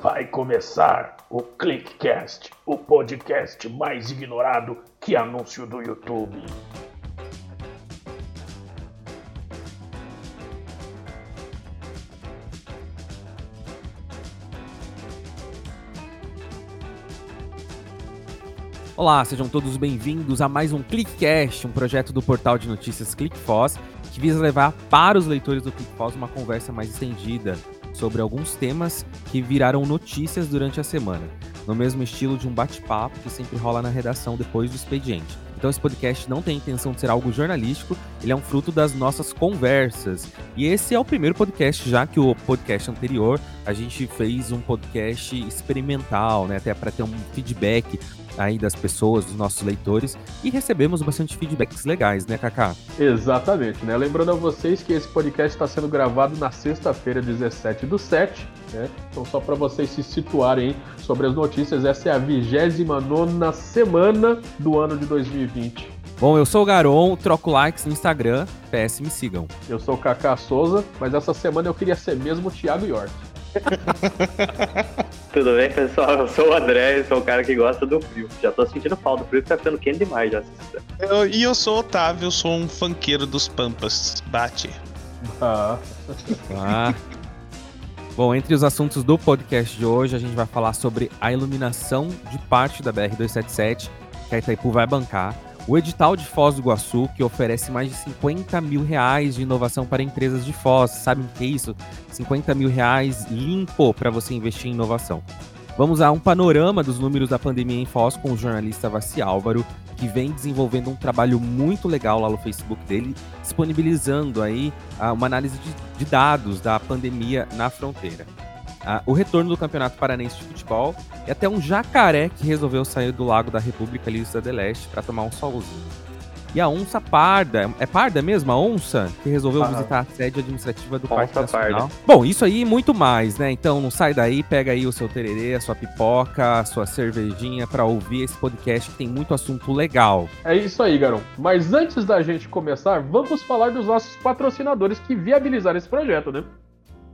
Vai começar o Clickcast, o podcast mais ignorado que anúncio do YouTube. Olá, sejam todos bem-vindos a mais um Clickcast, um projeto do portal de notícias ClickFoss, que visa levar para os leitores do ClickFoss uma conversa mais estendida sobre alguns temas que viraram notícias durante a semana, no mesmo estilo de um bate-papo que sempre rola na redação depois do expediente. Então esse podcast não tem intenção de ser algo jornalístico, ele é um fruto das nossas conversas. E esse é o primeiro podcast, já que o podcast anterior a gente fez um podcast experimental, né, até para ter um feedback aí das pessoas, dos nossos leitores, e recebemos bastante feedbacks legais, né, Kaká? Exatamente, né? Lembrando a vocês que esse podcast está sendo gravado na sexta-feira, 17 do 7, né? Então, só para vocês se situarem sobre as notícias, essa é a 29 semana do ano de 2020. Bom, eu sou o Garon, troco likes no Instagram, PS me sigam. Eu sou o Kaká Souza, mas essa semana eu queria ser mesmo o Thiago York. Tudo bem, pessoal? Eu sou o André, sou o cara que gosta do frio. Já tô sentindo falta, o frio tá ficando quente demais já. Eu, e eu sou o Otávio, eu sou um funkeiro dos Pampas. Bate. Ah. ah. Bom, entre os assuntos do podcast de hoje, a gente vai falar sobre a iluminação de parte da BR-277, que a Itaipu vai bancar o edital de Foz do Iguaçu, que oferece mais de 50 mil reais de inovação para empresas de Foz. Sabe o que é isso? 50 mil reais limpo para você investir em inovação. Vamos a um panorama dos números da pandemia em Foz com o jornalista Vassi Álvaro, que vem desenvolvendo um trabalho muito legal lá no Facebook dele, disponibilizando aí ah, uma análise de dados da pandemia na fronteira o retorno do Campeonato Paranense de Futebol e até um jacaré que resolveu sair do Lago da República ali do Leste para tomar um solzinho. E a onça parda, é parda mesmo? A onça que resolveu ah, visitar a sede administrativa do Parque Nacional. Parda. Bom, isso aí e muito mais, né? Então não sai daí, pega aí o seu tererê, a sua pipoca, a sua cervejinha para ouvir esse podcast que tem muito assunto legal. É isso aí, Garão. Mas antes da gente começar, vamos falar dos nossos patrocinadores que viabilizaram esse projeto, né?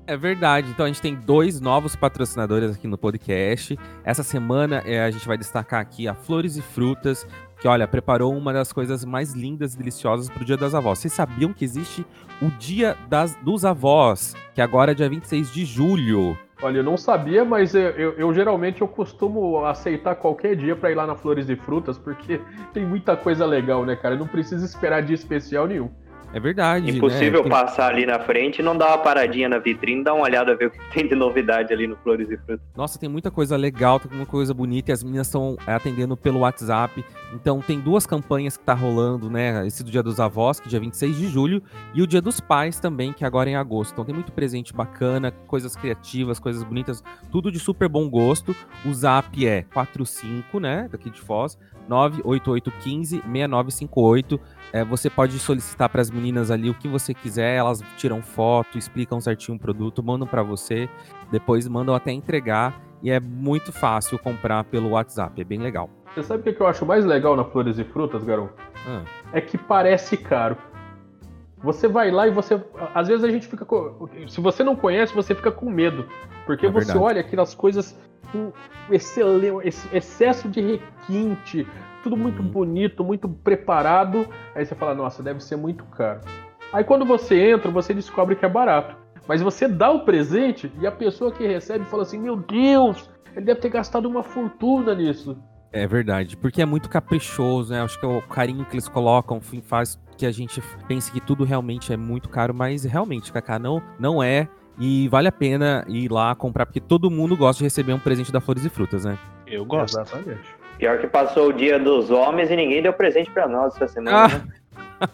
É verdade. Então a gente tem dois novos patrocinadores aqui no podcast. Essa semana é, a gente vai destacar aqui a Flores e Frutas, que olha, preparou uma das coisas mais lindas e deliciosas para o Dia das Avós. Vocês sabiam que existe o Dia das, dos Avós, que agora é dia 26 de julho. Olha, eu não sabia, mas eu, eu, eu geralmente eu costumo aceitar qualquer dia para ir lá na Flores e Frutas, porque tem muita coisa legal, né, cara? Eu não precisa esperar dia especial nenhum. É verdade. Impossível né? passar ali na frente e não dar uma paradinha na vitrine, dar uma olhada, ver o que tem de novidade ali no Flores e Frutas. Nossa, tem muita coisa legal, tem muita coisa bonita e as meninas estão é, atendendo pelo WhatsApp. Então tem duas campanhas que tá rolando, né? Esse do Dia dos Avós, que é dia 26 de julho, e o Dia dos Pais também, que é agora em agosto. Então tem muito presente bacana, coisas criativas, coisas bonitas, tudo de super bom gosto. O Zap é 45, né? Daqui de Foz, 98815 6958. É, você pode solicitar para as meninas ali o que você quiser, elas tiram foto, explicam certinho o produto, mandam para você, depois mandam até entregar e é muito fácil comprar pelo WhatsApp, é bem legal. Você sabe o que eu acho mais legal na Flores e Frutas, Garão? Ah. É que parece caro. Você vai lá e você. Às vezes a gente fica. Com, se você não conhece, você fica com medo. Porque é você verdade. olha aquelas coisas com excesso de requinte, tudo muito uhum. bonito, muito preparado. Aí você fala, nossa, deve ser muito caro. Aí quando você entra, você descobre que é barato. Mas você dá o presente e a pessoa que recebe fala assim: Meu Deus, ele deve ter gastado uma fortuna nisso. É verdade, porque é muito caprichoso, né? Acho que é o carinho que eles colocam faz que a gente pense que tudo realmente é muito caro, mas realmente, Kaká, não, não é. E vale a pena ir lá comprar, porque todo mundo gosta de receber um presente da Flores e Frutas, né? Eu gosto. Exatamente. Pior que passou o dia dos homens e ninguém deu presente para nós essa semana. Ah. Né?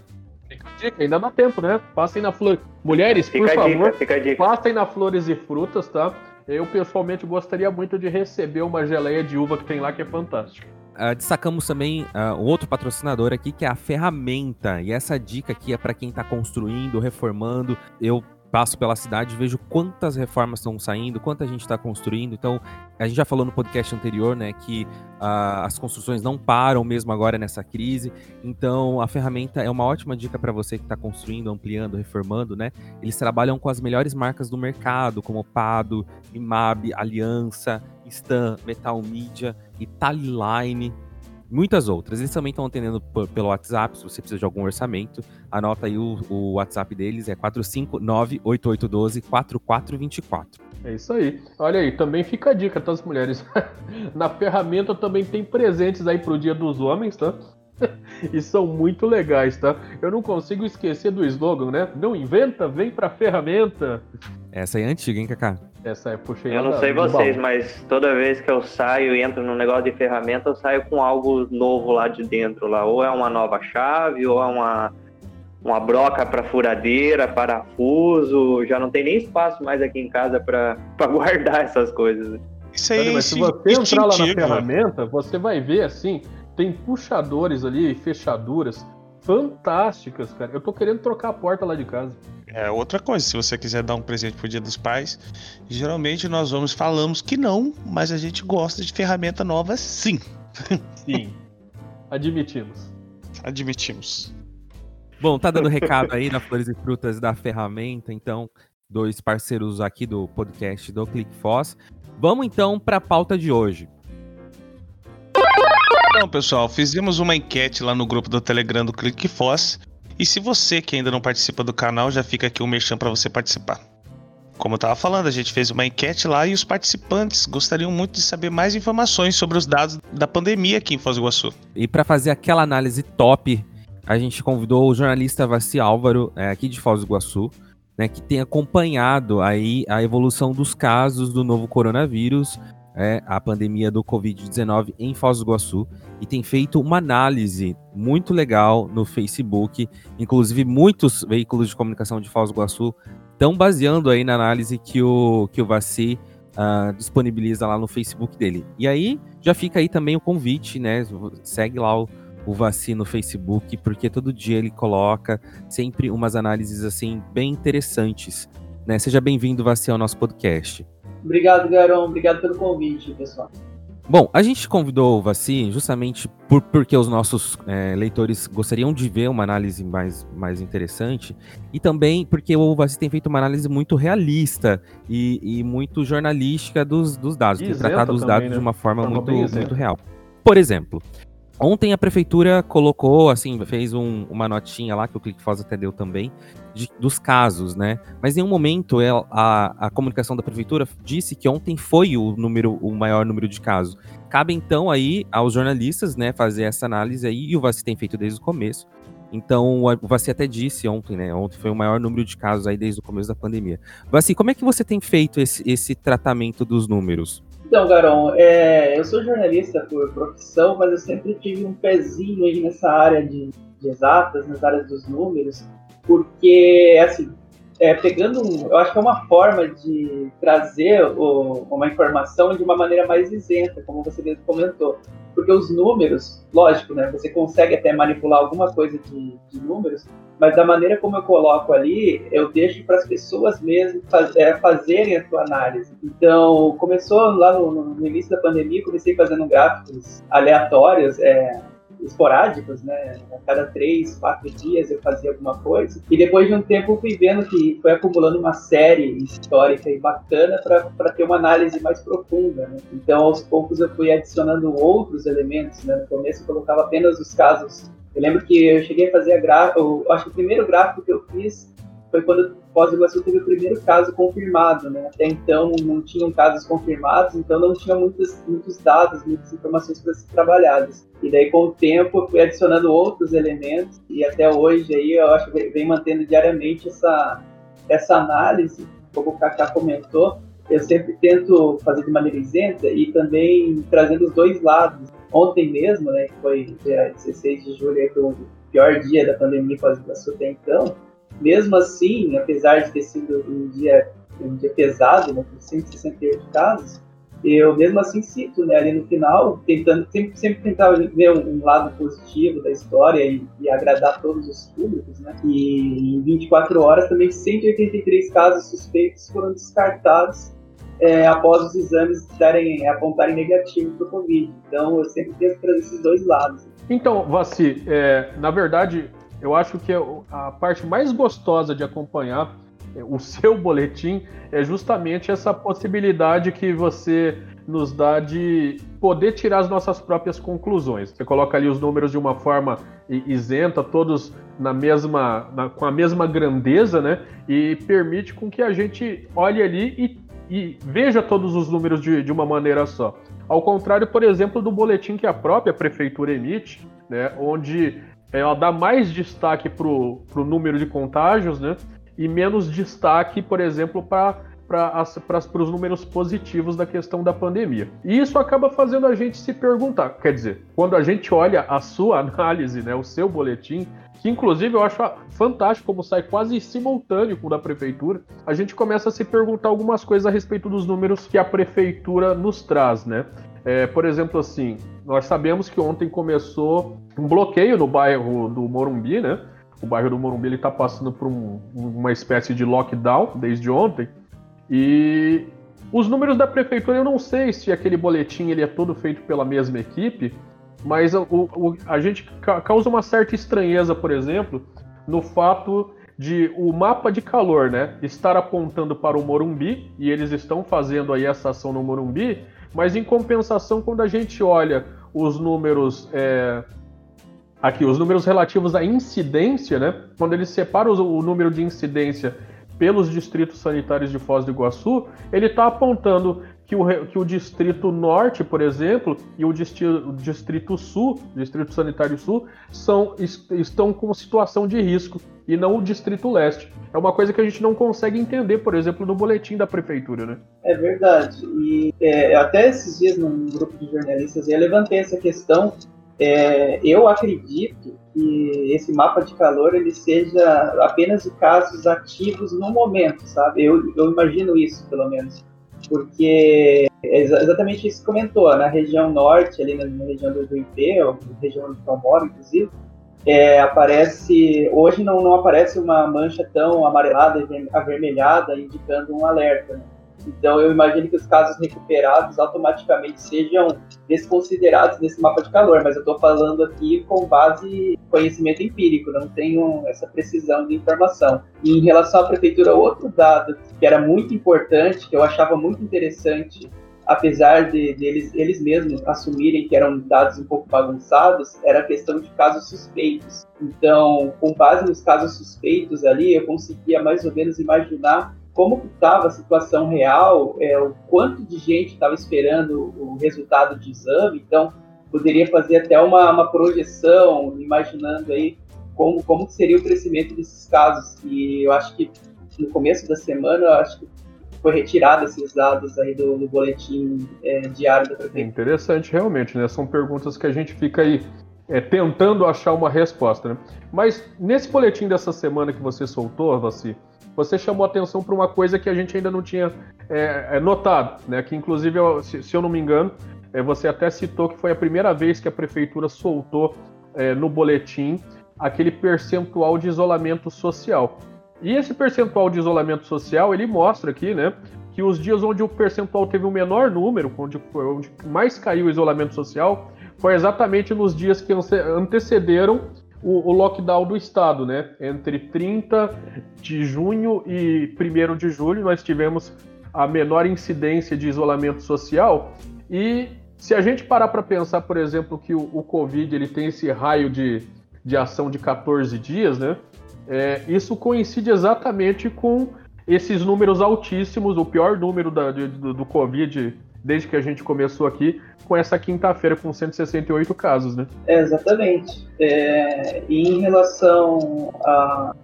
Dica, ainda dá tempo, né? Passem na Flores. Mulheres, fica por favor, dica, passem na Flores e Frutas, tá? Eu pessoalmente gostaria muito de receber uma geleia de uva que tem lá que é fantástica. Uh, destacamos também uh, um outro patrocinador aqui que é a ferramenta. E essa dica aqui é para quem está construindo, reformando. Eu passo pela cidade, vejo quantas reformas estão saindo, quanta gente está construindo. Então, a gente já falou no podcast anterior, né, que uh, as construções não param mesmo agora nessa crise. Então, a ferramenta é uma ótima dica para você que está construindo, ampliando, reformando, né? Eles trabalham com as melhores marcas do mercado, como Pado, Imab, Aliança, Stan, Metal Media, Italiline muitas outras. Eles também estão atendendo pelo WhatsApp, se você precisa de algum orçamento. Anota aí o, o WhatsApp deles, é 459-8812-4424. É isso aí. Olha aí, também fica a dica, tá, as mulheres? Na ferramenta também tem presentes aí pro Dia dos Homens, tá? e são muito legais, tá? Eu não consigo esquecer do slogan, né? Não inventa, vem pra ferramenta. Essa é antiga, hein, Kaká? Essa é puxei. Eu não sei vocês, mas toda vez que eu saio e entro num negócio de ferramenta, eu saio com algo novo lá de dentro lá. Ou é uma nova chave, ou é uma, uma broca para furadeira, parafuso. Já não tem nem espaço mais aqui em casa para guardar essas coisas. Isso aí, mas se você entrar lá na ferramenta, você vai ver assim, tem puxadores ali, fechaduras fantásticas, cara. Eu tô querendo trocar a porta lá de casa. É outra coisa, se você quiser dar um presente pro Dia dos Pais, geralmente nós vamos falamos que não, mas a gente gosta de ferramenta nova sim. Sim. Admitimos. Admitimos. Bom, tá dando recado aí da Flores e Frutas da ferramenta, então, dois parceiros aqui do podcast do ClickFoss. Vamos então para a pauta de hoje. Então, pessoal, fizemos uma enquete lá no grupo do Telegram do ClickFoss e se você que ainda não participa do canal, já fica aqui o um merchan para você participar. Como eu estava falando, a gente fez uma enquete lá e os participantes gostariam muito de saber mais informações sobre os dados da pandemia aqui em Foz do Iguaçu. E para fazer aquela análise top, a gente convidou o jornalista Vassi Álvaro, é, aqui de Foz do Iguaçu, né, que tem acompanhado aí a evolução dos casos do novo coronavírus é, a pandemia do Covid-19 em Foz do Iguaçu e tem feito uma análise muito legal no Facebook. Inclusive, muitos veículos de comunicação de Foz do Iguaçu estão baseando aí na análise que o, que o Vaci uh, disponibiliza lá no Facebook dele. E aí, já fica aí também o convite, né? Segue lá o, o Vaci no Facebook, porque todo dia ele coloca sempre umas análises assim bem interessantes. Né? Seja bem-vindo, Vaci, ao nosso podcast. Obrigado, Garão. Obrigado pelo convite, pessoal. Bom, a gente convidou o Vaci justamente por, porque os nossos é, leitores gostariam de ver uma análise mais, mais interessante e também porque o Vaci tem feito uma análise muito realista e, e muito jornalística dos, dos dados, tem tratado os dados né? de uma forma muito, muito real. Por exemplo, Ontem a prefeitura colocou, assim, fez um, uma notinha lá, que o ClickFoz até deu também, de, dos casos, né? Mas em um momento ela, a, a comunicação da prefeitura disse que ontem foi o número, o maior número de casos. Cabe então aí aos jornalistas, né, fazer essa análise aí, e o Vaci tem feito desde o começo. Então, o Vaci até disse ontem, né? Ontem foi o maior número de casos aí desde o começo da pandemia. Vaci, como é que você tem feito esse, esse tratamento dos números? Então, Garão, é, eu sou jornalista por profissão, mas eu sempre tive um pezinho aí nessa área de, de exatas, nas áreas dos números, porque, assim, é, pegando, um, eu acho que é uma forma de trazer o, uma informação de uma maneira mais isenta, como você mesmo comentou. Porque os números, lógico, né, você consegue até manipular alguma coisa de, de números, mas da maneira como eu coloco ali, eu deixo para as pessoas mesmo faz, é, fazerem a sua análise. Então, começou lá no, no, início da pandemia, comecei fazendo gráficos aleatórios, é, esporádicos, né? A cada três, quatro dias eu fazia alguma coisa. E depois de um tempo fui vendo que foi acumulando uma série histórica e bacana para ter uma análise mais profunda. Né? Então, aos poucos eu fui adicionando outros elementos. Né? No começo eu colocava apenas os casos eu lembro que eu cheguei a fazer a gráfico, acho que o primeiro gráfico que eu fiz foi quando Foz do Iguaçu teve o primeiro caso confirmado, né? Até então não tinham casos confirmados, então não tinha muitos, muitos dados, muitas informações para ser trabalhadas. E daí com o tempo eu fui adicionando outros elementos e até hoje aí eu acho que vem mantendo diariamente essa, essa análise, como o Kaká comentou, eu sempre tento fazer de maneira isenta e também trazendo os dois lados ontem mesmo, né, que foi dia 16 de julho, foi o pior dia da pandemia com as até então, mesmo assim, apesar de ter sido um dia, um dia pesado, né, com 168 casos, eu mesmo assim cito, né, ali no final, tentando, sempre, sempre tentava ver um, um lado positivo da história e, e, agradar todos os públicos, né, e em 24 horas também 183 casos suspeitos foram descartados é, após os exames darem, apontarem negativo para o Covid. Então, eu sempre tento trazer esses dois lados. Então, Vassi, é, na verdade, eu acho que a parte mais gostosa de acompanhar o seu boletim é justamente essa possibilidade que você nos dá de poder tirar as nossas próprias conclusões. Você coloca ali os números de uma forma isenta, todos na mesma, na, com a mesma grandeza, né? E permite com que a gente olhe ali e, e veja todos os números de, de uma maneira só. Ao contrário, por exemplo, do boletim que a própria prefeitura emite, né? Onde ela dá mais destaque para o número de contágios, né? e menos destaque, por exemplo, para para os números positivos da questão da pandemia. E isso acaba fazendo a gente se perguntar, quer dizer, quando a gente olha a sua análise, né, o seu boletim, que inclusive eu acho fantástico como sai quase simultâneo com o da prefeitura, a gente começa a se perguntar algumas coisas a respeito dos números que a prefeitura nos traz, né? É, por exemplo, assim, nós sabemos que ontem começou um bloqueio no bairro do Morumbi, né? o bairro do Morumbi está passando por um, uma espécie de lockdown desde ontem. E os números da prefeitura, eu não sei se aquele boletim ele é todo feito pela mesma equipe, mas o, o, a gente causa uma certa estranheza, por exemplo, no fato de o mapa de calor, né, estar apontando para o Morumbi e eles estão fazendo aí essa ação no Morumbi, mas em compensação, quando a gente olha os números é, aqui os números relativos à incidência, né? Quando ele separa o, número de incidência pelos distritos sanitários de Foz do Iguaçu, ele está apontando que o, que o Distrito Norte, por exemplo, e o Distrito, o distrito Sul, Distrito Sanitário Sul, são, estão com situação de risco e não o Distrito Leste. É uma coisa que a gente não consegue entender, por exemplo, no boletim da Prefeitura, né? É verdade. E é, até esses dias, num grupo de jornalistas, eu levantei essa questão é, eu acredito que esse mapa de calor ele seja apenas de casos ativos no momento, sabe? Eu, eu imagino isso, pelo menos. Porque é exatamente isso que comentou, na região norte, ali na, região do IP, região onde eu moro, inclusive, é, aparece. Hoje não, não aparece uma mancha tão amarelada e avermelhada indicando um alerta. Né? Então, eu imagino que os casos recuperados automaticamente sejam desconsiderados nesse mapa de calor, mas eu estou falando aqui com base conhecimento empírico, não tenho essa precisão de informação. E em relação à prefeitura, outro dado que era muito importante, que eu achava muito interessante, apesar de, de eles, eles mesmos assumirem que eram dados um pouco bagunçados, era a questão de casos suspeitos. Então, com base nos casos suspeitos ali, eu conseguia mais ou menos imaginar como estava a situação real, é, o quanto de gente estava esperando o resultado de exame, então poderia fazer até uma, uma projeção, imaginando aí como, como seria o crescimento desses casos. E eu acho que no começo da semana, eu acho que foi retirado esses dados aí do, do boletim é, diário da prefeitura. Interessante, realmente, né? São perguntas que a gente fica aí é, tentando achar uma resposta, né? Mas nesse boletim dessa semana que você soltou, Vassi, você chamou atenção para uma coisa que a gente ainda não tinha é, é, notado, né? Que inclusive, se, se eu não me engano, é, você até citou que foi a primeira vez que a prefeitura soltou é, no boletim aquele percentual de isolamento social. E esse percentual de isolamento social, ele mostra aqui, né, que os dias onde o percentual teve o menor número, onde, onde mais caiu o isolamento social, foi exatamente nos dias que antecederam o, o, lockdown do estado, né? Entre 30 de junho e 1 de julho, nós tivemos a menor incidência de isolamento social. E se a gente parar para pensar, por exemplo, que o, o, Covid ele tem esse raio de, de ação de 14 dias, né? É, isso coincide exatamente com esses números altíssimos, o pior número da, de, do, do Covid desde que a gente começou aqui, com essa quinta-feira com 168 casos, né? É, exatamente. É, e em relação a,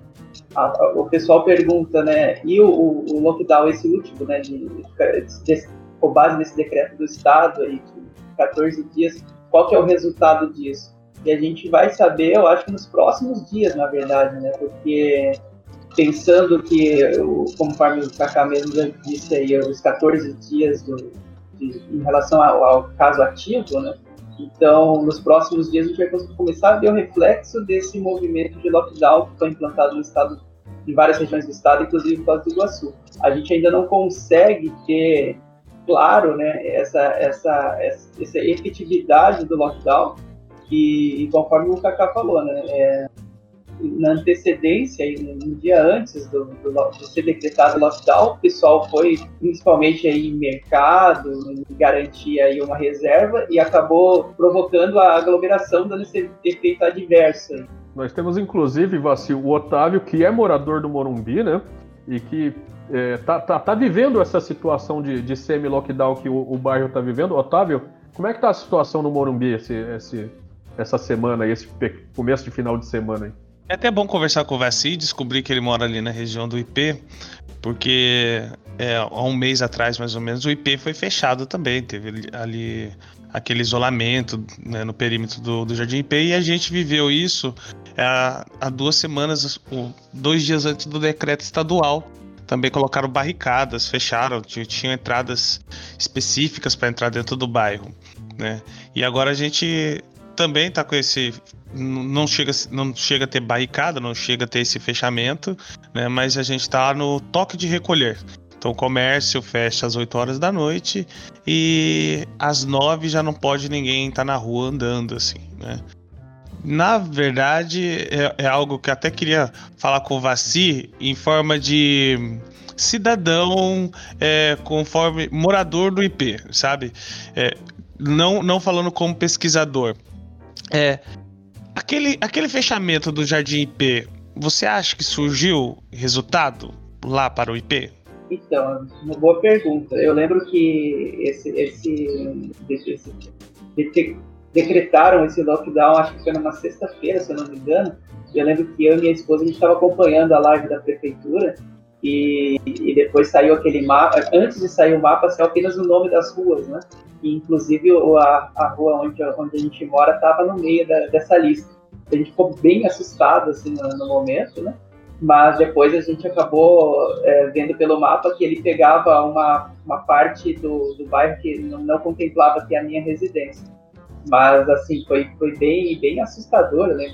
a, a, o pessoal pergunta, né? E o, o, lockdown esse último, né? De, de, com base nesse decreto do estado aí, de 14 dias, qual que é o resultado disso? E a gente vai saber, eu acho nos próximos dias, na verdade, né? Porque pensando que, conforme o Kaká mesmo disse aí, os 14 dias do, em relação ao, ao, caso ativo, né? Então, nos próximos dias a gente vai começar a ver o reflexo desse movimento de lockdown que foi implantado no estado, em várias regiões do estado, inclusive Foz do Iguaçu. A gente ainda não consegue ter claro, né, essa, essa, essa efetividade do lockdown, que, conforme o Kaká falou, né, é, na antecedência, no dia antes do, do, do, ser decretado o lockdown, o pessoal foi principalmente aí em mercado, garantir aí uma reserva e acabou provocando a aglomeração, dando esse efeito adverso. Nós temos inclusive, Vacil, o Otávio, que é morador do Morumbi, né? E que é, tá, tá, tá, vivendo essa situação de, de semi-lockdown que o, o bairro está vivendo. Otávio, como é que tá a situação no Morumbi esse, esse, essa semana, esse começo de final de semana aí? É até bom conversar com o Vassi e descobrir que ele mora ali na região do IP, porque é, há um mês atrás, mais ou menos, o IP foi fechado também. Teve ali aquele isolamento né, no perímetro do, do Jardim IP e a gente viveu isso é, há duas semanas, dois dias antes do decreto estadual. Também colocaram barricadas, fecharam, tinham entradas específicas para entrar dentro do bairro. Né? E agora a gente também está com esse não chega, não chega a ter barricada, não chega a ter esse fechamento, né? Mas a gente está no toque de recolher. Então o comércio fecha às 8 horas da noite e às 9 já não pode ninguém estar tá na rua andando assim, né? Na verdade, é, é, algo que até queria falar com o Vassi em forma de cidadão é, conforme morador do IP, sabe? É, não, não falando como pesquisador. É, Aquele, aquele fechamento do Jardim IP, você acha que surgiu resultado lá para o IP? Então, uma boa pergunta. Eu lembro que esse, esse, esse, esse decretaram esse lockdown, acho que foi numa sexta-feira, se eu não me engano. Eu lembro que eu e minha esposa a gente estava acompanhando a live da prefeitura e, e, depois saiu aquele mapa. Antes de sair o mapa, saiu apenas o nome das ruas, né? E, inclusive a, a rua onde, onde a gente mora estava no meio da, dessa lista. A gente ficou bem assustado assim no, no momento, né? Mas depois a gente acabou é, vendo pelo mapa que ele pegava uma, uma parte do, do bairro que não, não contemplava aqui a minha residência. Mas assim foi, foi bem bem assustador, né?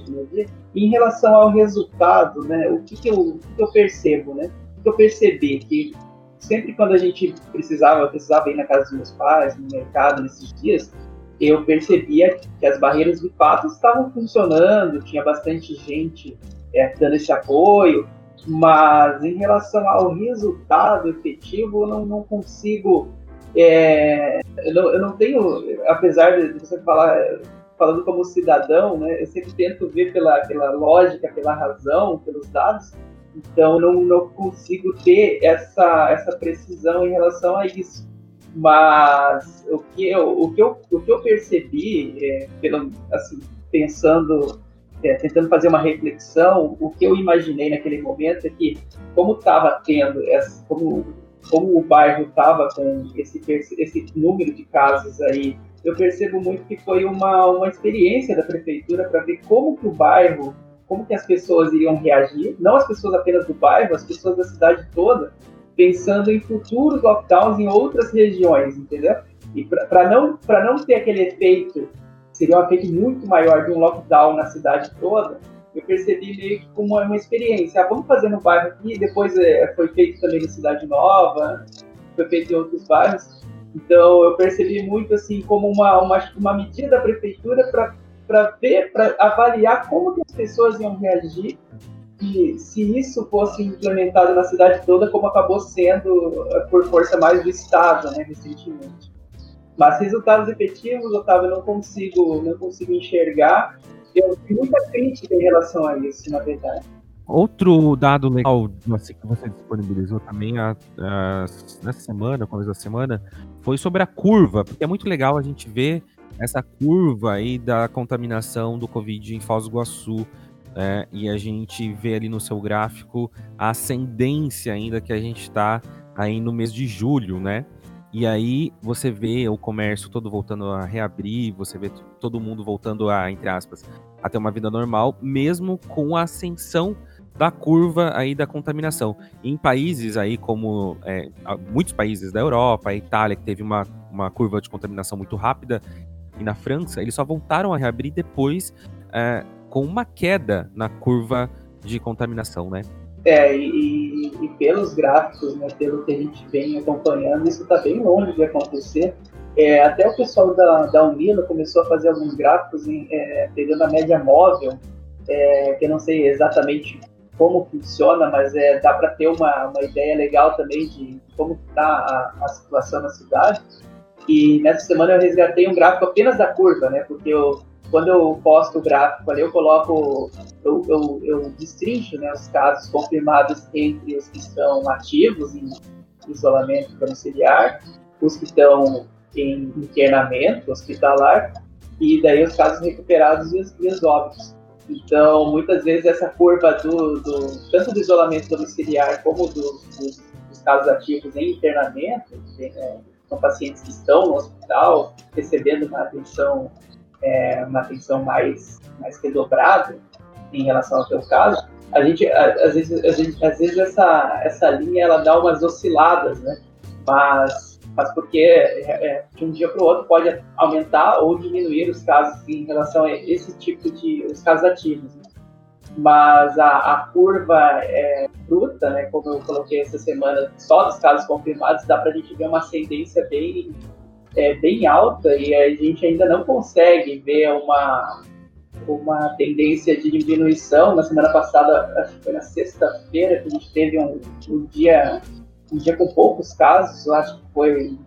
Em relação ao resultado, né? O que, que, eu, que, que eu percebo, né? Que eu percebi que sempre quando a gente precisava, precisava ir na casa dos meus pais, no mercado nesses dias, eu percebia que as barreiras de fato estavam funcionando, tinha bastante gente é, dando esse apoio, mas em relação ao resultado efetivo, eu não, não consigo. É, eu, não, eu, não, tenho, apesar de você falar, falando como cidadão, né, eu sempre tento ver pela, pela lógica, pela razão, pelos dados, então não, não consigo ter essa, essa precisão em relação a isso. Mas o que eu, o que eu, o que eu percebi, é, pelo, assim, pensando, é, tentando fazer uma reflexão, o que eu imaginei naquele momento é que, como estava tendo, essa, como, como o bairro estava com esse, esse número de casos aí, eu percebo muito que foi uma, uma experiência da prefeitura para ver como que o bairro como que as pessoas iriam reagir, não as pessoas apenas do bairro, as pessoas da cidade toda, pensando em futuros lockdowns em outras regiões, entendeu? E para não, não ter aquele efeito, seria um efeito muito maior de um lockdown na cidade toda, eu percebi meio que como uma experiência. Ah, vamos fazer no bairro aqui, depois é, foi feito também na Cidade Nova, foi feito em outros bairros. Então eu percebi muito assim como uma, uma, uma medida da prefeitura para para ver, para avaliar como que as pessoas iam reagir e se isso fosse implementado na cidade toda, como acabou sendo eh, por força mais do Estado, né, recentemente. Mas resultados efetivos, Otávio, não consigo, não consigo enxergar. Eu tenho muita crítica em relação a isso, na verdade. Outro dado legal assim, que você disponibilizou também a, a, nessa semana, começo da semana, foi sobre a curva, porque é muito legal a gente ver essa curva aí da contaminação do Covid em Foz do Iguaçu. É, e a gente vê ali no seu gráfico a ascendência ainda que a gente está aí no mês de julho, né? E aí você vê o comércio todo voltando a reabrir, você vê todo mundo voltando a, entre aspas, a ter uma vida normal, mesmo com a ascensão da curva aí da contaminação. Em países aí como é, muitos países da Europa, a Itália, que teve uma, uma curva de contaminação muito rápida, e na França, eles só voltaram a reabrir depois é, com uma queda na curva de contaminação, né? É, e, e, pelos gráficos, né, pelo que a gente vem acompanhando, isso está bem longe de acontecer. É, até o pessoal da, da Unila começou a fazer alguns gráficos em, é, pegando a média móvel, é, que eu não sei exatamente como funciona, mas é, dá para ter uma, uma ideia legal também de como está a, a, situação na cidade. E nessa semana eu resgatei um gráfico apenas da curva, né? Porque eu, quando eu posto o gráfico ali, eu coloco, eu, eu, eu destrincho né, os casos confirmados entre os que estão ativos em isolamento domiciliar, os que estão em internamento hospitalar, e daí os casos recuperados e os, e os óbitos. Então, muitas vezes essa curva do, do tanto do isolamento domiciliar como dos, dos, dos casos ativos em internamento, é, são pacientes que estão no hospital recebendo uma atenção, é, uma atenção mais, mais redobrada em relação ao seu caso, a gente, às vezes, a gente, às vezes essa, essa linha ela dá umas osciladas, né? Mas mas porque é, é, de um dia para o outro pode aumentar ou diminuir os casos em relação a esse tipo de os casos ativos. Né? Mas a, a curva é, bruta, né, como eu coloquei essa semana, só dos casos confirmados, dá para a gente ver uma ascendência bem, é, bem alta e a gente ainda não consegue ver uma, uma tendência de diminuição. Na semana passada, acho que foi na sexta-feira, que a gente teve um, um dia um dia com poucos casos, acho que foi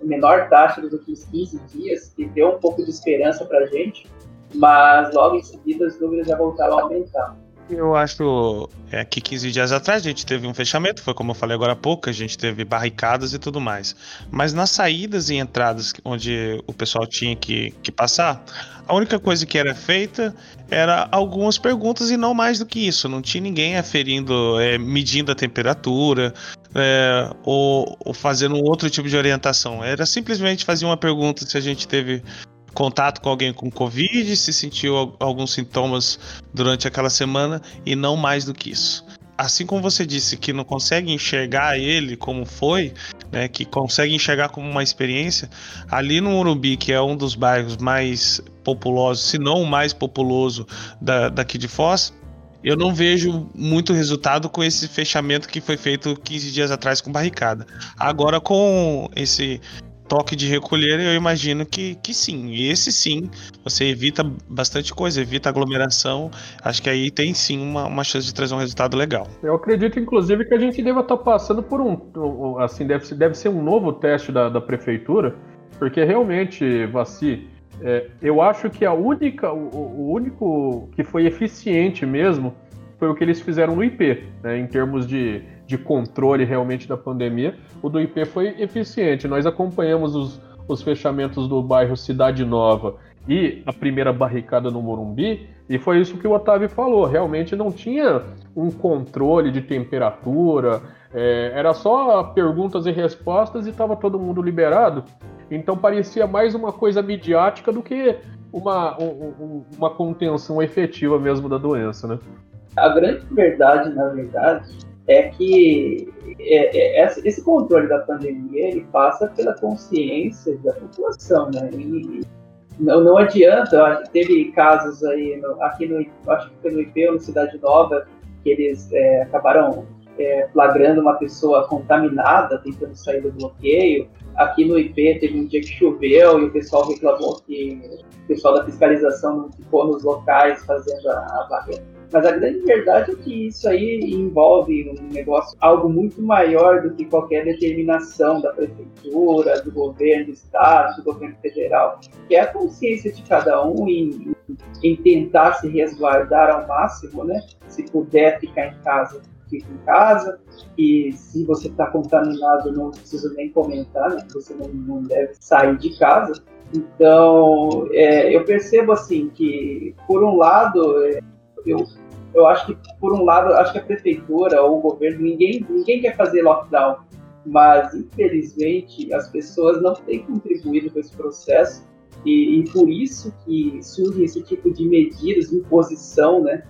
a menor taxa dos últimos 15 dias, que deu um pouco de esperança para a gente, mas logo em seguida os números já voltaram a aumentar. Eu acho é, que 15 dias atrás a gente teve um fechamento, foi como eu falei agora há pouco, a gente teve barricadas e tudo mais. Mas nas saídas e entradas onde o pessoal tinha que, que passar, a única coisa que era feita era algumas perguntas e não mais do que isso. Não tinha ninguém aferindo, é, medindo a temperatura é, ou, ou fazendo outro tipo de orientação. Era simplesmente fazer uma pergunta se a gente teve contato com alguém com Covid, se sentiu alguns sintomas durante aquela semana e não mais do que isso. Assim como você disse que não consegue enxergar ele como foi, né, que consegue enxergar como uma experiência, ali no Morumbi, que é um dos bairros mais populosos, se não o mais populoso da, daqui de Foz, eu não vejo muito resultado com esse fechamento que foi feito 15 dias atrás com barricada. Agora, com esse toque de recolher, eu imagino que, que sim. Esse sim, você evita bastante coisa, evita aglomeração. Acho que aí tem sim uma, uma chance de trazer um resultado legal. Eu acredito, inclusive, que a gente deva estar tá passando por um. Assim, deve, deve ser um novo teste da, da prefeitura, porque realmente, Vaci, é, eu acho que a única, o, o, único que foi eficiente mesmo foi o que eles fizeram no IP, né, em termos de de controle realmente da pandemia, o do IP foi eficiente. Nós acompanhamos os, os fechamentos do bairro Cidade Nova e a primeira barricada no Morumbi, e foi isso que o Otávio falou. Realmente não tinha um controle de temperatura, é, era só perguntas e respostas e estava todo mundo liberado. Então parecia mais uma coisa midiática do que uma, um, uma contenção efetiva mesmo da doença, né? A grande verdade, na verdade, é que é, é, esse controle da pandemia ele passa pela consciência da população, né? E não, não adianta, teve casos aí, no, aqui no, acho que foi no IP ou no Cidade Nova, que eles é, acabaram é, flagrando uma pessoa contaminada tentando sair do bloqueio. Aqui no IP teve um dia que choveu e o pessoal reclamou que o pessoal da fiscalização não ficou nos locais fazendo a, a barreira mas a grande verdade é que isso aí envolve um negócio, algo muito maior do que qualquer determinação da prefeitura, do governo do estado, do governo federal, que é a consciência de cada um em, em tentar se resguardar ao máximo, né? Se puder ficar em casa, fica em casa. E se você está contaminado, não preciso nem comentar, né? Você não, não deve sair de casa. Então, é, eu percebo assim que, por um lado, é, eu, eu acho que, por um lado, acho que a prefeitura ou o governo, ninguém, ninguém quer fazer lockdown, mas, infelizmente, as pessoas não têm contribuído com esse processo e, e por isso que surge esse tipo de medidas imposição, né?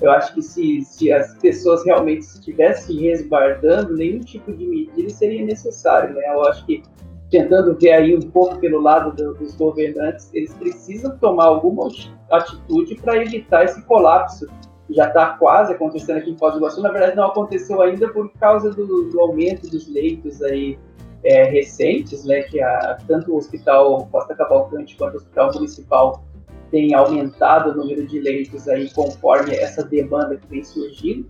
Eu acho que se, se as pessoas realmente estivessem resguardando, nenhum tipo de medida seria necessário, né? Eu acho que tentando ver aí um pouco pelo lado do, dos governantes, eles precisam tomar alguma atitude para evitar esse colapso. Já está quase acontecendo aqui em Foz do Iguaçu. Na verdade, não aconteceu ainda por causa do, do aumento dos leitos aí é, recentes, né? Que a, tanto o Hospital Costa Cavalcante quanto o Hospital Municipal tem aumentado o número de leitos aí conforme essa demanda que vem surgindo.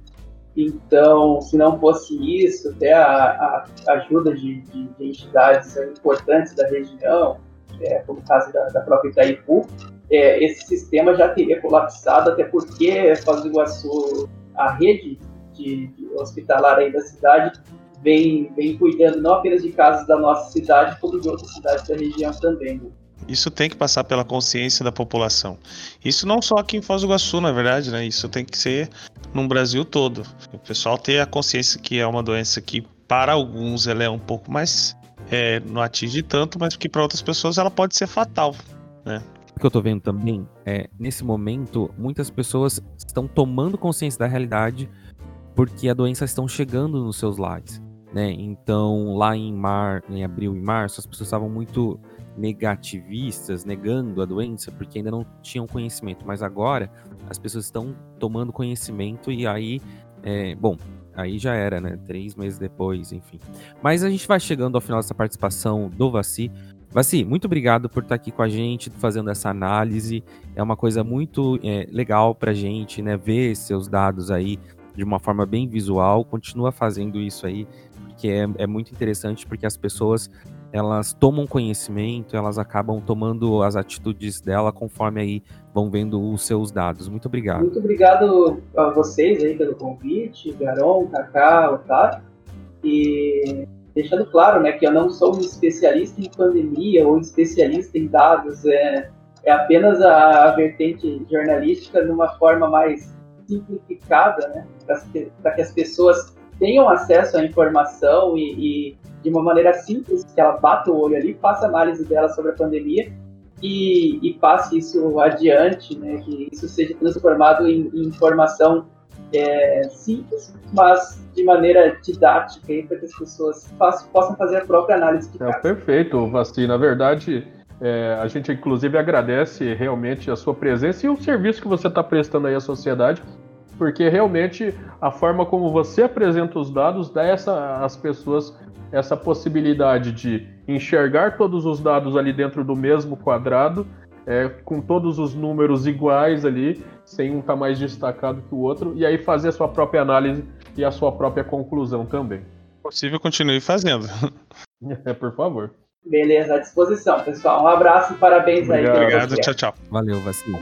Então, se não fosse isso, até a, a ajuda de, de, de, entidades importantes da região, é, como o caso da, da própria Itaipu, é, esse sistema já teria colapsado, até porque Foz do Iguaçu, a rede de, de hospitalar aí da cidade, vem, vem cuidando não apenas de casos da nossa cidade, como de outras cidades da região também. Né? Isso tem que passar pela consciência da população. Isso não só aqui em Foz do Iguaçu, na verdade, né? Isso tem que ser no Brasil todo. O pessoal ter a consciência que é uma doença que, para alguns, ela é um pouco mais. É, não atinge tanto, mas que para outras pessoas ela pode ser fatal, né? O que eu tô vendo também é, nesse momento, muitas pessoas estão tomando consciência da realidade porque a doença estão chegando nos seus lares, né? Então, lá em mar, em abril e março, as pessoas estavam muito negativistas, negando a doença, porque ainda não tinham conhecimento. Mas agora as pessoas estão tomando conhecimento e aí, é, bom, aí já era, né? Três meses depois, enfim. Mas a gente vai chegando ao final dessa participação do Vaci. Vaci, muito obrigado por estar aqui com a gente, fazendo essa análise. É uma coisa muito é, legal para a gente, né? Ver seus dados aí de uma forma bem visual. Continua fazendo isso aí, porque é, é muito interessante, porque as pessoas elas tomam conhecimento, elas acabam tomando as atitudes dela conforme aí vão vendo os seus dados. Muito obrigado. Muito obrigado a vocês aí pelo convite, Garon, Kaká, Otávio. E deixando claro, né, que eu não sou um especialista em pandemia ou especialista em dados, é, é apenas a, a vertente jornalística numa forma mais simplificada, né, para que as pessoas tenham acesso à informação e, e, de uma maneira simples, que ela bata o olho ali, faça análise dela sobre a pandemia e, e passe isso adiante, né, que isso seja transformado em, em informação é, simples, mas de maneira didática, para que as pessoas façam, possam fazer a própria análise de é, perfeito, Vasti. Na verdade, é, a gente inclusive agradece realmente a sua presença e o serviço que você está prestando aí à sociedade porque realmente a forma como você apresenta os dados dá essa, às pessoas essa possibilidade de enxergar todos os dados ali dentro do mesmo quadrado, é, com todos os números iguais ali, sem um estar tá mais destacado que o outro, e aí fazer a sua própria análise e a sua própria conclusão também. Possível, continue fazendo. É, por favor. Beleza, à disposição, pessoal. Um abraço e parabéns Obrigado. aí. Obrigado, tchau, tchau. Valeu, Vacilo.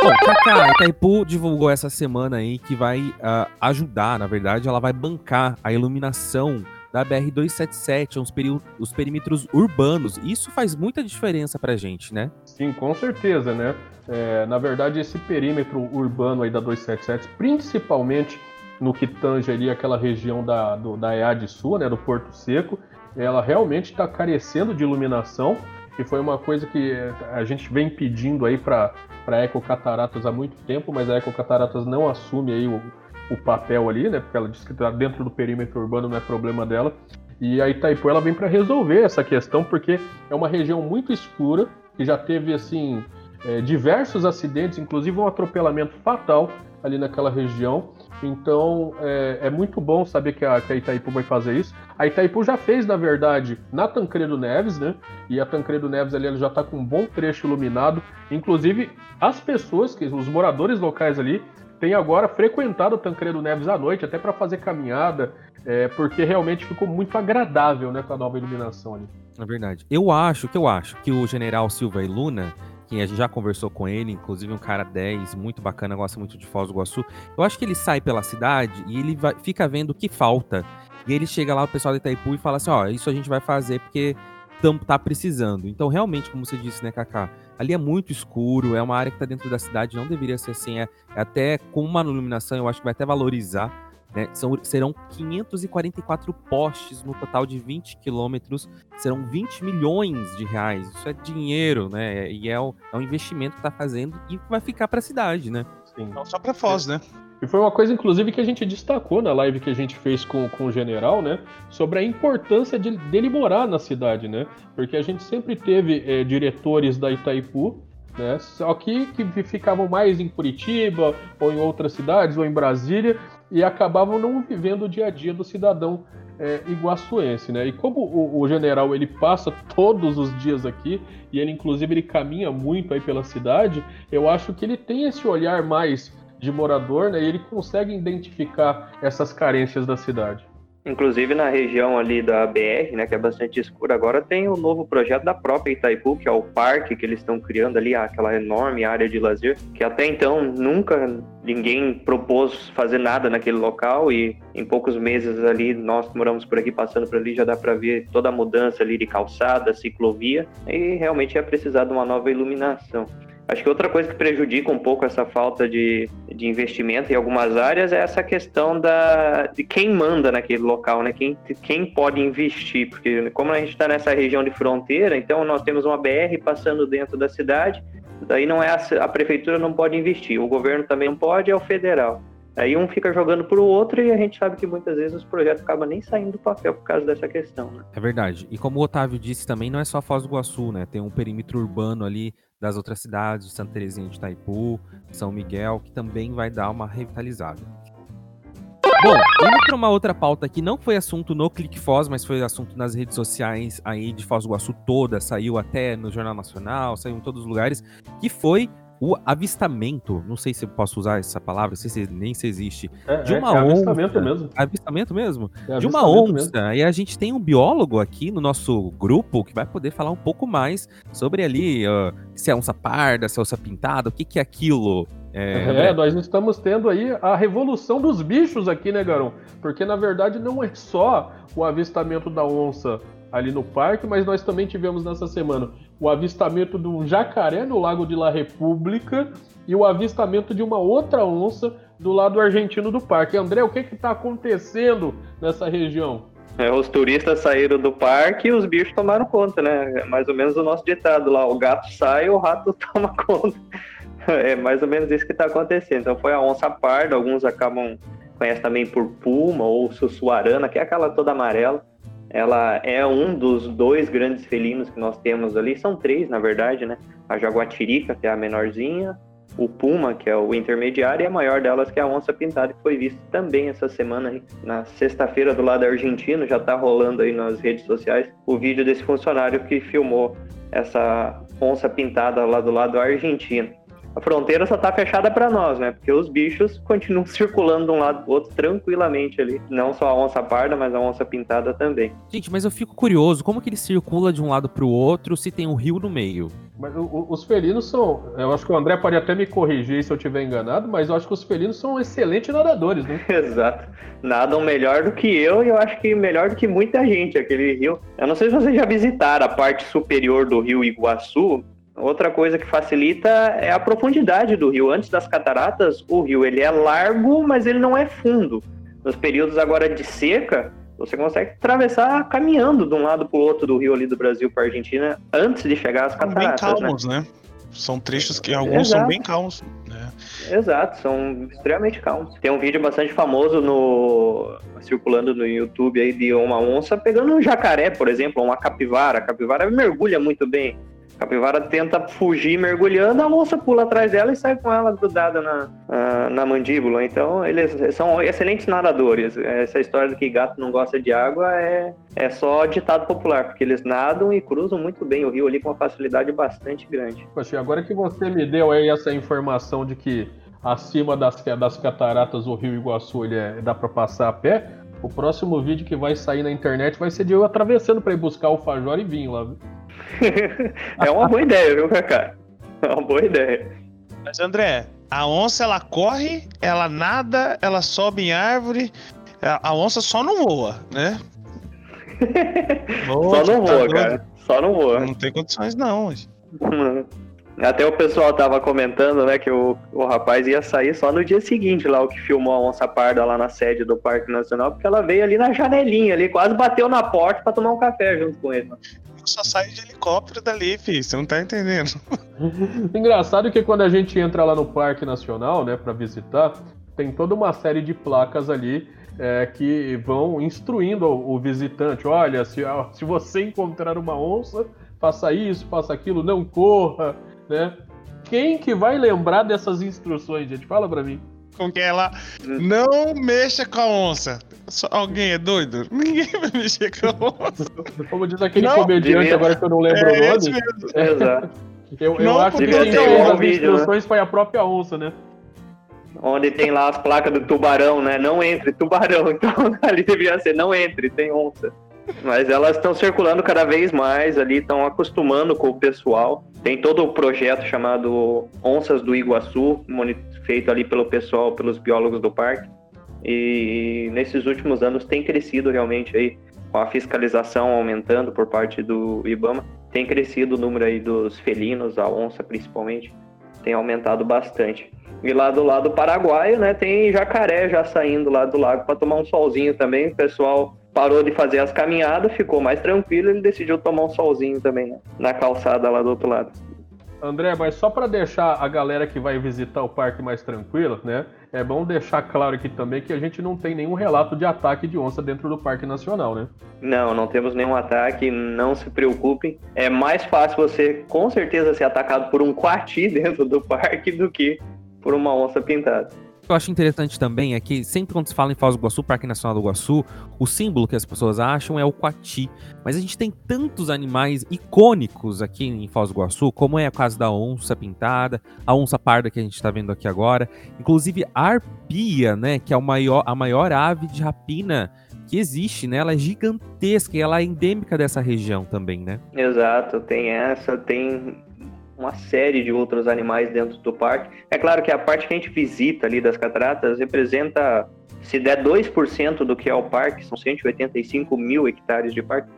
Bom, Kaká, Itaipu divulgou essa semana aí que vai uh, ajudar, na verdade, ela vai bancar a iluminação da BR-277, os, os perímetros urbanos. Isso faz muita diferença pra gente, né? Sim, com certeza, né? É, na verdade, esse perímetro urbano aí da 277, principalmente no que tange ali aquela região da, do, da EAD Sul, né, do Porto Seco, ela realmente está carecendo de iluminação que foi uma coisa que a gente vem pedindo aí para a Ecocataratas há muito tempo, mas a Ecocataratas não assume aí o, o papel ali, né? Porque ela diz que está dentro do perímetro urbano, não é problema dela. E a Itaipu ela vem para resolver essa questão, porque é uma região muito escura, que já teve assim é, diversos acidentes, inclusive um atropelamento fatal ali naquela região. Então é, é, muito bom saber que a, que a, Itaipu vai fazer isso. A Itaipu já fez, na verdade, na Tancredo Neves, né? E a Tancredo Neves ali já está com um bom trecho iluminado. Inclusive, as pessoas, que os moradores locais ali, têm agora frequentado a Tancredo Neves à noite, até para fazer caminhada, é, porque realmente ficou muito agradável, né, com a nova iluminação ali. É verdade. Eu acho, que eu acho, que o General Silva e Luna que a gente já conversou com ele, inclusive um cara 10, muito bacana, gosta muito de Foz do Iguaçu. Eu acho que ele sai pela cidade e ele vai, fica vendo o que falta. E ele chega lá, o pessoal de Itaipu, e fala assim: ó, isso a gente vai fazer porque tam, tá precisando. Então, realmente, como você disse, né, Kaká? Ali é muito escuro, é uma área que tá dentro da cidade, não deveria ser assim. É, é até com uma iluminação, eu acho que vai até valorizar né? São, serão 544 postes no total de 20 quilômetros, serão 20 milhões de reais. Isso é dinheiro, né? E é, o, é um investimento que está fazendo e vai ficar para a cidade, né? Sim. Não só para Foz, né? E foi uma coisa, inclusive, que a gente destacou na live que a gente fez com, com o general, né? Sobre a importância de, dele morar na cidade, né? Porque a gente sempre teve é, diretores da Itaipu, né? Só que, que ficavam mais em Curitiba, ou em outras cidades, ou em Brasília, e acabavam não vivendo o dia a dia do cidadão é, iguaçuense, né? E como o, o, general ele passa todos os dias aqui e ele inclusive ele caminha muito aí pela cidade, eu acho que ele tem esse olhar mais de morador, né? E ele consegue identificar essas carências da cidade. Inclusive na região ali da BR, né, que é bastante escura agora, tem o um novo projeto da própria Itaipu, que é o parque que eles estão criando ali, aquela enorme área de lazer, que até então nunca ninguém propôs fazer nada naquele local e em poucos meses ali, nós que moramos por aqui, passando por ali, já dá para ver toda a mudança ali de calçada, ciclovia, e realmente é precisar de uma nova iluminação. Acho que outra coisa que prejudica um pouco essa falta de, de investimento em algumas áreas é essa questão da, de quem manda naquele local, né? Quem, quem pode investir, porque como a gente está nessa região de fronteira, então nós temos uma BR passando dentro da cidade, daí não é a, a prefeitura não pode investir, o governo também não pode, é o federal. Aí um fica jogando para o outro e a gente sabe que muitas vezes os projetos acabam nem saindo do papel por causa dessa questão. Né? É verdade. E como o Otávio disse também, não é só Foz do Iguaçu, né? Tem um perímetro urbano ali das outras cidades, de Santa Terezinha de Itaipu, São Miguel, que também vai dar uma revitalizada. Bom, indo para uma outra pauta que não foi assunto no Clique Foz, mas foi assunto nas redes sociais aí de Foz do Iguaçu toda, saiu até no Jornal Nacional, saiu em todos os lugares, que foi o avistamento, não sei se eu posso usar essa palavra, não sei se nem se existe, é, de uma é, é onça. Avistamento mesmo. Avistamento mesmo? É de uma onça. Mesmo. E a gente tem um biólogo aqui no nosso grupo que vai poder falar um pouco mais sobre ali uh, se é onça parda, se é onça pintada, o que, que é aquilo. É, é, nós estamos tendo aí a revolução dos bichos aqui, né, Garão? Porque na verdade não é só o avistamento da onça ali no parque, mas nós também tivemos nessa semana o avistamento de um jacaré no Lago de La República e o avistamento de uma outra onça do lado argentino do parque. André, o que está acontecendo nessa região? É, os turistas saíram do parque e os bichos tomaram conta, né? É mais ou menos o nosso ditado lá: o gato sai, o rato toma conta. É mais ou menos isso que está acontecendo. Então foi a onça parda, alguns acabam conhecem também por puma ou sussuarana, que é aquela toda amarela. Ela é um dos dois grandes felinos que nós temos ali. São três, na verdade, né? A jaguatirica, que é a menorzinha, o puma, que é o intermediário, e a maior delas, que é a onça pintada, que foi vista também essa semana, na sexta-feira, do lado argentino. Já está rolando aí nas redes sociais o vídeo desse funcionário que filmou essa onça pintada lá do lado argentino a fronteira só tá fechada para nós, né? Porque os bichos continuam circulando de um lado pro outro tranquilamente ali. Não só a onça parda, mas a onça pintada também. Gente, mas eu fico curioso, como que ele circula de um lado pro outro se tem um rio no meio? Mas o, os felinos são. Eu acho que o André pode até me corrigir se eu estiver enganado, mas eu acho que os felinos são excelentes nadadores, né? Exato. Nadam melhor do que eu e eu acho que melhor do que muita gente. Aquele rio. Eu não sei se vocês já visitaram a parte superior do rio Iguaçu, Outra coisa que facilita é a profundidade do rio. Antes das cataratas, o rio ele é largo, mas ele não é fundo. Nos períodos agora de seca, você consegue atravessar caminhando de um lado para o outro do rio ali do Brasil para a Argentina antes de chegar às cataratas. São bem calmos, né? né? São trechos que alguns Exato. são bem calmos. Né? Exato, são extremamente calmos. Tem um vídeo bastante famoso no circulando no YouTube aí de uma onça pegando um jacaré, por exemplo, uma capivara. A capivara mergulha muito bem capivara tenta fugir mergulhando, a onça pula atrás dela e sai com ela grudada na, na, mandíbula. Então, eles são excelentes nadadores. Essa história de que gato não gosta de água é, é só ditado popular, porque eles nadam e cruzam muito bem o rio ali com uma facilidade bastante grande. Poxa, agora que você me deu aí essa informação de que acima das, das cataratas o rio Iguaçu ele é, dá para passar a pé, o próximo vídeo que vai sair na internet vai ser de eu atravessando para ir buscar o Fajor e vinho lá. Viu? É uma boa ideia, viu, Kaká? É uma boa ideia. Mas, André, a onça ela corre, ela nada, ela sobe em árvore. A onça só não voa, né? só não voa, tá cara. Só não voa. Não tem condições, não. Até o pessoal tava comentando, né, que o, o rapaz ia sair só no dia seguinte lá, o que filmou a onça parda lá na sede do Parque Nacional, porque ela veio ali na janelinha ali, quase bateu na porta para tomar um café junto com ele. Só sai de helicóptero dali, filho. Você não tá entendendo. Engraçado que quando a gente entra lá no Parque Nacional, né, para visitar, tem toda uma série de placas ali é, que vão instruindo o, visitante. Olha, se, se você encontrar uma onça, faça isso, faça aquilo, não corra, né? Quem que vai lembrar dessas instruções, gente? Fala pra mim. Com que ela não mexa com a onça. Só alguém é doido? Ninguém vai mexer com a onça. Como diz aquele não, comediante, agora que eu não lembro é o nome. Exato. Eu, eu acho que as né? instruções né? foi a própria onça, né? Onde tem lá as placas do tubarão, né? Não entre, tubarão. Então ali devia ser, não entre, tem onça. Mas elas estão circulando cada vez mais ali, estão acostumando com o pessoal. Tem todo o projeto chamado Onças do Iguaçu, feito ali pelo pessoal, pelos biólogos do parque. E nesses últimos anos tem crescido realmente aí, com a fiscalização aumentando por parte do IBAMA. Tem crescido o número aí dos felinos, a onça principalmente, tem aumentado bastante. E lá do lado paraguaio, né, tem jacaré já saindo lá do lago para tomar um solzinho também. O pessoal parou de fazer as caminhadas, ficou mais tranquilo, ele decidiu tomar um solzinho também, né? na calçada lá do outro lado. André, mas só para deixar a galera que vai visitar o parque mais tranquila, né? É bom deixar claro aqui também que a gente não tem nenhum relato de ataque de onça dentro do Parque Nacional, né? Não, não temos nenhum ataque, não se preocupem. É mais fácil você, com certeza, ser atacado por um coati dentro do parque do que por uma onça pintada que eu acho interessante também é que sempre quando se fala em Foz do Iguaçu, Parque Nacional do Iguaçu, o símbolo que as pessoas acham é o coati. Mas a gente tem tantos animais icônicos aqui em Foz do Iguaçu, como é o caso da onça pintada, a onça parda que a gente está vendo aqui agora, inclusive a arpia, né, que é o maior, a maior ave de rapina que existe, né? Ela é gigantesca e ela é endêmica dessa região também, né? Exato, tem essa, tem uma série de outros animais dentro do parque. É claro que a parte que a gente visita ali das cataratas representa, se der 2% do que é o parque, são 185 mil hectares de parque,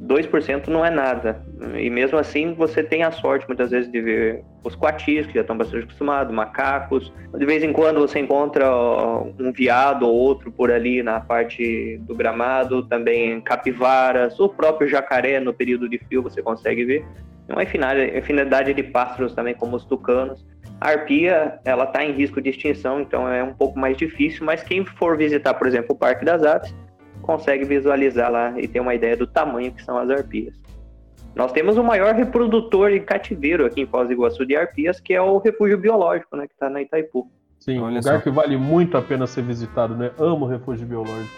2% não é nada. E mesmo assim você tem a sorte muitas vezes de ver os coatis, que já estão bastante acostumados, macacos. De vez em quando você encontra um veado ou outro por ali na parte do gramado, também capivaras, o próprio jacaré no período de frio você consegue ver uma infinidade de pássaros também, como os tucanos. A arpia, ela está em risco de extinção, então é um pouco mais difícil, mas quem for visitar, por exemplo, o Parque das Aves, consegue visualizar lá e ter uma ideia do tamanho que são as arpias. Nós temos o maior reprodutor e cativeiro aqui em Foz do Iguaçu de arpias, que é o refúgio biológico, né, que está na Itaipu. Sim, um lugar só. que vale muito a pena ser visitado, né? Amo o refúgio biológico.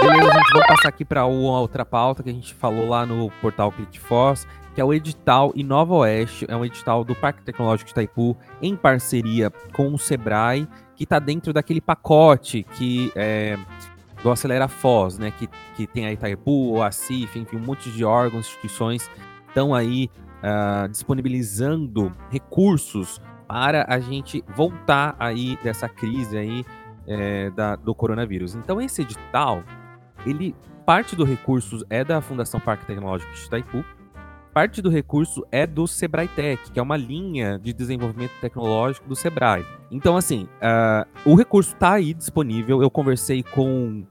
Beleza, gente, vamos passar aqui para outra pauta que a gente falou lá no portal Click Foz, que é o edital Inova Oeste, é um edital do Parque Tecnológico de Itaipu, em parceria com o Sebrae, que está dentro daquele pacote que é, do Acelera Foz, né? Que, que tem a Itaipu, o ACIF, enfim, um monte de órgãos, instituições estão aí uh, disponibilizando recursos para a gente voltar aí dessa crise aí é, da, do coronavírus. Então esse edital, ele parte do recurso é da Fundação Parque Tecnológico de Itaipu, Parte do recurso é do Sebrae Tech, que é uma linha de desenvolvimento tecnológico do Sebrae. Então, assim, uh, o recurso está aí disponível. Eu conversei com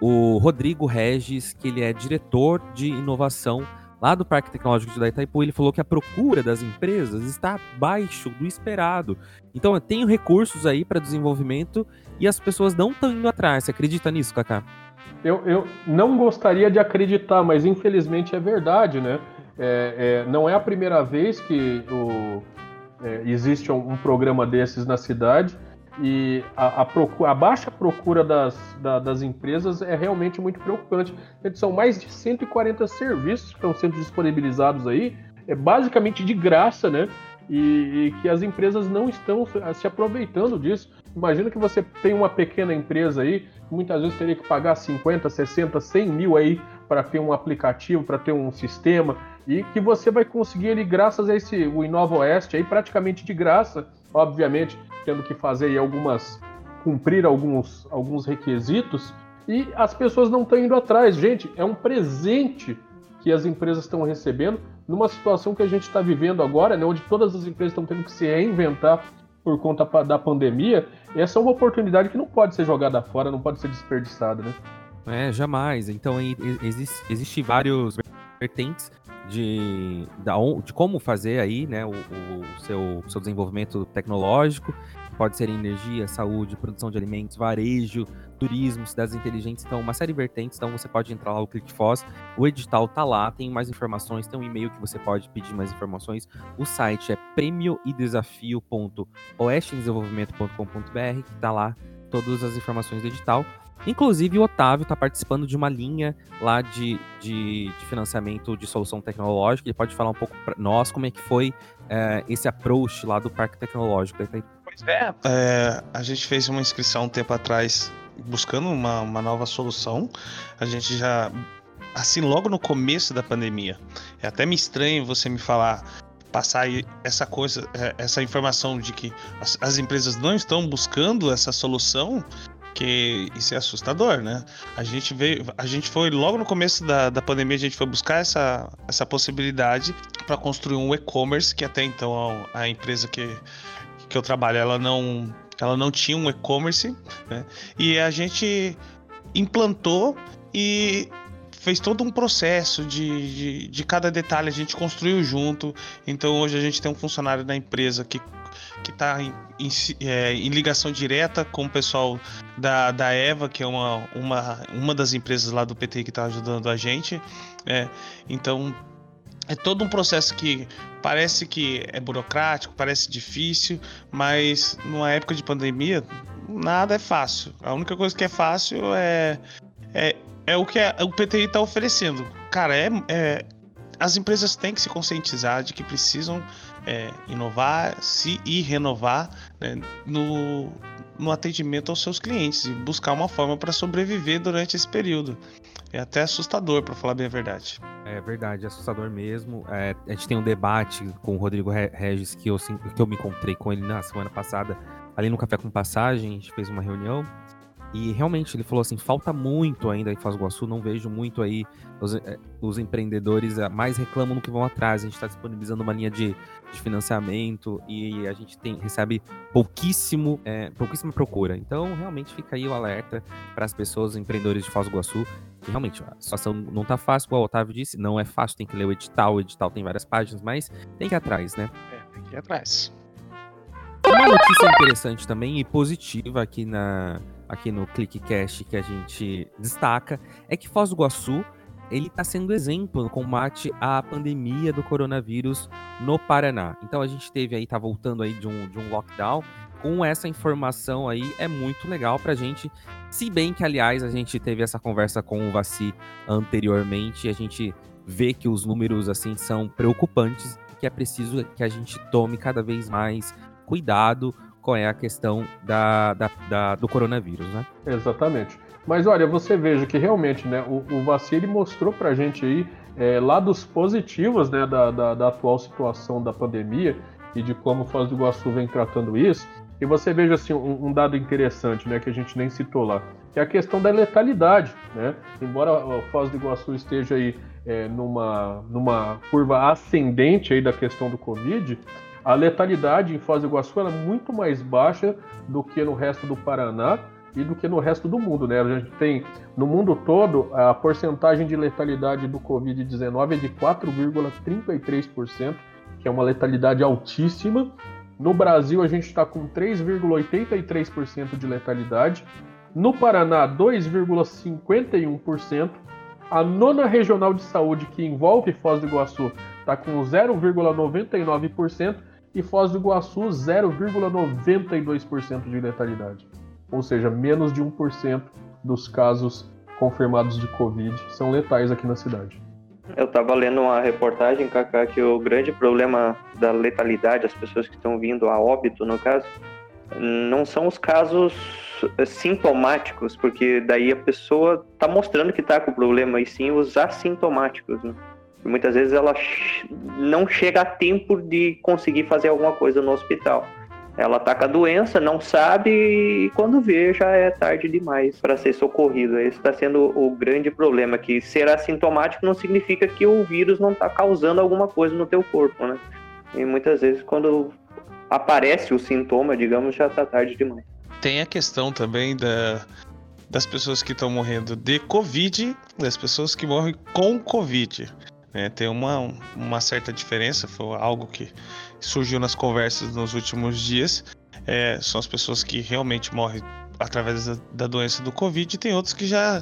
o Rodrigo Regis, que ele é diretor de inovação lá do Parque Tecnológico de Itaipu. Ele falou que a procura das empresas está abaixo do esperado. Então, eu tenho recursos aí para desenvolvimento e as pessoas não estão indo atrás. Você acredita nisso, Kaká? Eu, eu não gostaria de acreditar, mas infelizmente é verdade, né? É, é, não é a primeira vez que o, é, existe um, um, programa desses na cidade e a, a, procura, a baixa procura das, da, das empresas é realmente muito preocupante. São mais de 140 serviços que estão sendo disponibilizados aí, é basicamente de graça, né? E, e, que as empresas não estão se aproveitando disso. Imagina que você tem uma pequena empresa aí, muitas vezes teria que pagar 50, 60, 100 mil aí para ter um aplicativo, para ter um sistema, e que você vai conseguir ele graças a esse o Inova Oeste aí praticamente de graça, obviamente tendo que fazer aí algumas cumprir alguns alguns requisitos e as pessoas não estão indo atrás, gente, é um presente que as empresas estão recebendo numa situação que a gente está vivendo agora, né, onde todas as empresas estão tendo que se reinventar por conta da pandemia, essa é uma oportunidade que não pode ser jogada fora, não pode ser desperdiçada, né? É, jamais. Então existe, existe vários vertentes de, de como fazer aí, né, o, o seu, seu desenvolvimento tecnológico. Pode ser energia, saúde, produção de alimentos, varejo, turismo, cidades inteligentes, então uma série de vertentes. Então você pode entrar lá no ClickFoz, o edital tá lá, tem mais informações, tem um e-mail que você pode pedir mais informações. O site é prêmioedesafio.oestdesenvolvimento.com.br, que tá lá todas as informações do edital. Inclusive, o Otávio está participando de uma linha lá de, de, de, financiamento de solução tecnológica. Ele pode falar um pouco para nós como é que foi é, esse approach lá do Parque Tecnológico. Pois é, é, a gente fez uma inscrição um tempo atrás buscando uma, uma nova solução. A gente já, assim, logo no começo da pandemia, é até me estranho você me falar passar essa coisa, é, essa informação de que as, as, empresas não estão buscando essa solução, que isso é assustador, né? A gente veio, a gente foi logo no começo da, da pandemia, a gente foi buscar essa, essa possibilidade para construir um e-commerce que até então a, a, empresa que, que eu trabalho, ela não ela não tinha um e-commerce, né? E a gente implantou e fez todo um processo de, de, de, cada detalhe, a gente construiu junto. Então hoje a gente tem um funcionário da empresa que que está em, em, é, em, ligação direta com o pessoal da, da Eva, que é uma, uma, uma das empresas lá do PT que está ajudando a gente. É, então é todo um processo que parece que é burocrático, parece difícil, mas numa época de pandemia nada é fácil. A única coisa que é fácil é, é, é o que a, o PTI está oferecendo. Cara, é, é, as empresas têm que se conscientizar de que precisam é, inovar se e renovar né, no, no atendimento aos seus clientes e buscar uma forma para sobreviver durante esse período. É até assustador, para falar bem a verdade. É verdade, é assustador mesmo. É, a gente tem um debate com o Rodrigo Regis que eu, que eu me encontrei com ele na semana passada, ali no Café com Passagem, a gente fez uma reunião e realmente ele falou assim: falta muito ainda em Foz do Iguaçu, não vejo muito aí. Os, eh, os empreendedores eh, mais reclamam no que vão atrás. A gente está disponibilizando uma linha de, de, financiamento e a gente tem, recebe pouquíssimo, é, pouquíssima procura. Então, realmente fica aí o alerta para as pessoas, empreendedores de Foz do Iguaçu, que realmente a situação não está fácil, como o Otávio disse, não é fácil, tem que ler o edital, o edital tem várias páginas, mas tem que ir atrás, né? É, tem que ir atrás. Uma notícia interessante também e positiva aqui na, aqui no ClickCast que a gente destaca é que Foz do Iguaçu ele está sendo exemplo no combate à pandemia do coronavírus no Paraná. Então a gente teve aí, tá voltando aí de um, de um lockdown. Com essa informação aí é muito legal pra gente. Se bem que, aliás, a gente teve essa conversa com o Vaci anteriormente, e a gente vê que os números assim são preocupantes, que é preciso que a gente tome cada vez mais cuidado qual é a questão da, da, da, do coronavírus, né? Exatamente. Mas olha, você veja que realmente, né, o, o Vacile mostrou pra gente aí é, lados positivos né, da, da, da, atual situação da pandemia e de como o Foz do Iguaçu vem tratando isso. E você veja assim, um, um, dado interessante né, que a gente nem citou lá, que é a questão da letalidade. Né? Embora o Foz do Iguaçu esteja aí é, numa, numa curva ascendente aí da questão do Covid, a letalidade em Foz do Iguaçu é muito mais baixa do que no resto do Paraná e do que no resto do mundo, né? A gente tem no mundo todo a porcentagem de letalidade do Covid-19 é de 4,33%, que é uma letalidade altíssima. No Brasil a gente está com 3,83% de letalidade. No Paraná, 2,51%. A nona regional de saúde que envolve Foz do Iguaçu está com 0,99% e Foz do Iguaçu 0,92% de letalidade. Ou seja, menos de 1% dos casos confirmados de Covid são letais aqui na cidade. Eu estava lendo uma reportagem, Kaká, que o grande problema da letalidade, as pessoas que estão vindo a óbito, no caso, não são os casos sintomáticos, porque daí a pessoa está mostrando que está com problema, e sim os assintomáticos. Né? Muitas vezes ela não chega a tempo de conseguir fazer alguma coisa no hospital. Ela tá com a doença, não sabe e quando vê já é tarde demais para ser socorrido. Esse está sendo o grande problema, que ser assintomático não significa que o vírus não está causando alguma coisa no teu corpo, né? E muitas vezes quando aparece o sintoma, digamos, já está tarde demais. Tem a questão também da, das pessoas que estão morrendo de Covid, das pessoas que morrem com Covid. Né? Tem uma, uma certa diferença, foi algo que surgiu nas conversas nos últimos dias. É, são as pessoas que realmente morrem através da, da doença do Covid, e tem outros que já,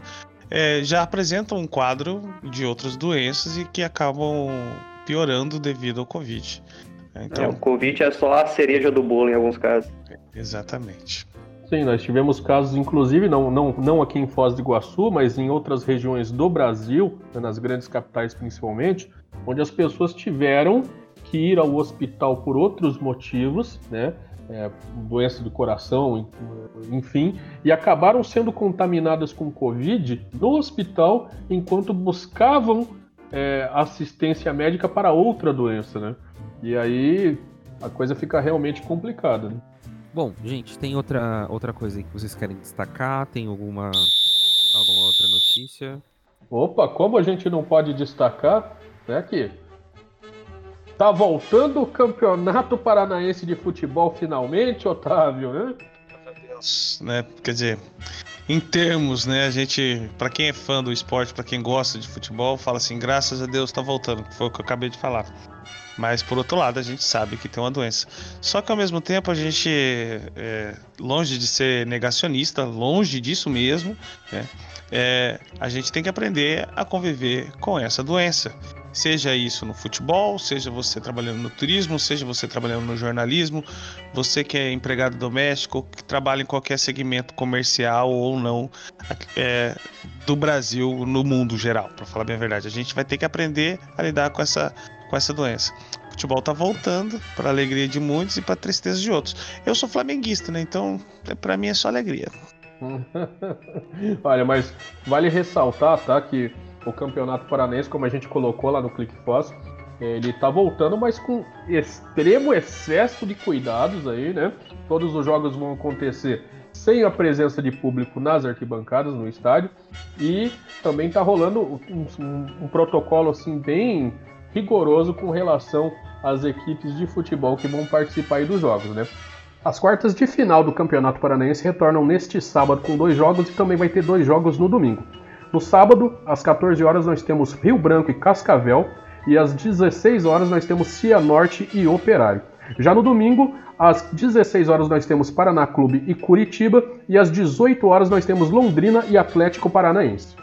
é, já apresentam um quadro de outras doenças e que acabam piorando devido ao Covid. Então, é, o Covid é só a cereja do bolo em alguns casos. Exatamente. Sim, nós tivemos casos, inclusive, não, não, não aqui em Foz do Iguaçu, mas em outras regiões do Brasil, né, nas grandes capitais principalmente, onde as pessoas tiveram que ir ao hospital por outros motivos, né? É, doença do coração, enfim, e acabaram sendo contaminadas com Covid no hospital enquanto buscavam é, assistência médica para outra doença, né? E aí a coisa fica realmente complicada. Né? Bom, gente, tem outra, outra coisa que vocês querem destacar? Tem alguma, alguma outra notícia? Opa, como a gente não pode destacar, né, que tá voltando o Campeonato Paranaense de Futebol finalmente, Otávio, né? Né? Quer dizer, em termos, né, a gente, para quem é fã do esporte, para quem gosta de futebol, fala assim, graças a Deus tá voltando, foi o que eu acabei de falar. Mas por outro lado, a gente sabe que tem uma doença. Só que ao mesmo tempo a gente, é, longe de ser negacionista, longe disso mesmo, né, é, a gente tem que aprender a conviver com essa doença. Seja isso no futebol, seja você trabalhando no turismo, seja você trabalhando no jornalismo, você que é empregado doméstico, que trabalha em qualquer segmento comercial ou não é, do Brasil no mundo geral, para falar bem a verdade. A gente vai ter que aprender a lidar com essa com essa doença. O futebol tá voltando, para alegria de muitos e para tristeza de outros. Eu sou flamenguista, né? Então, é, para mim é só alegria. Olha, mas vale ressaltar, tá, que o Campeonato Paranense, como a gente colocou lá no Clique Fácil, ele tá voltando, mas com extremo excesso de cuidados aí, né? Todos os jogos vão acontecer sem a presença de público nas arquibancadas no estádio e também tá rolando um, um, um protocolo assim bem rigoroso com relação às equipes de futebol que vão participar dos jogos, né? As quartas de final do Campeonato Paranaense retornam neste sábado com dois jogos e também vai ter dois jogos no domingo. No sábado, às 14 horas, nós temos Rio Branco e Cascavel, e às 16 horas nós temos Cianorte e Operário. Já no domingo, às 16 horas nós temos Paraná Clube e Curitiba, e às 18 horas nós temos Londrina e Atlético Paranaense.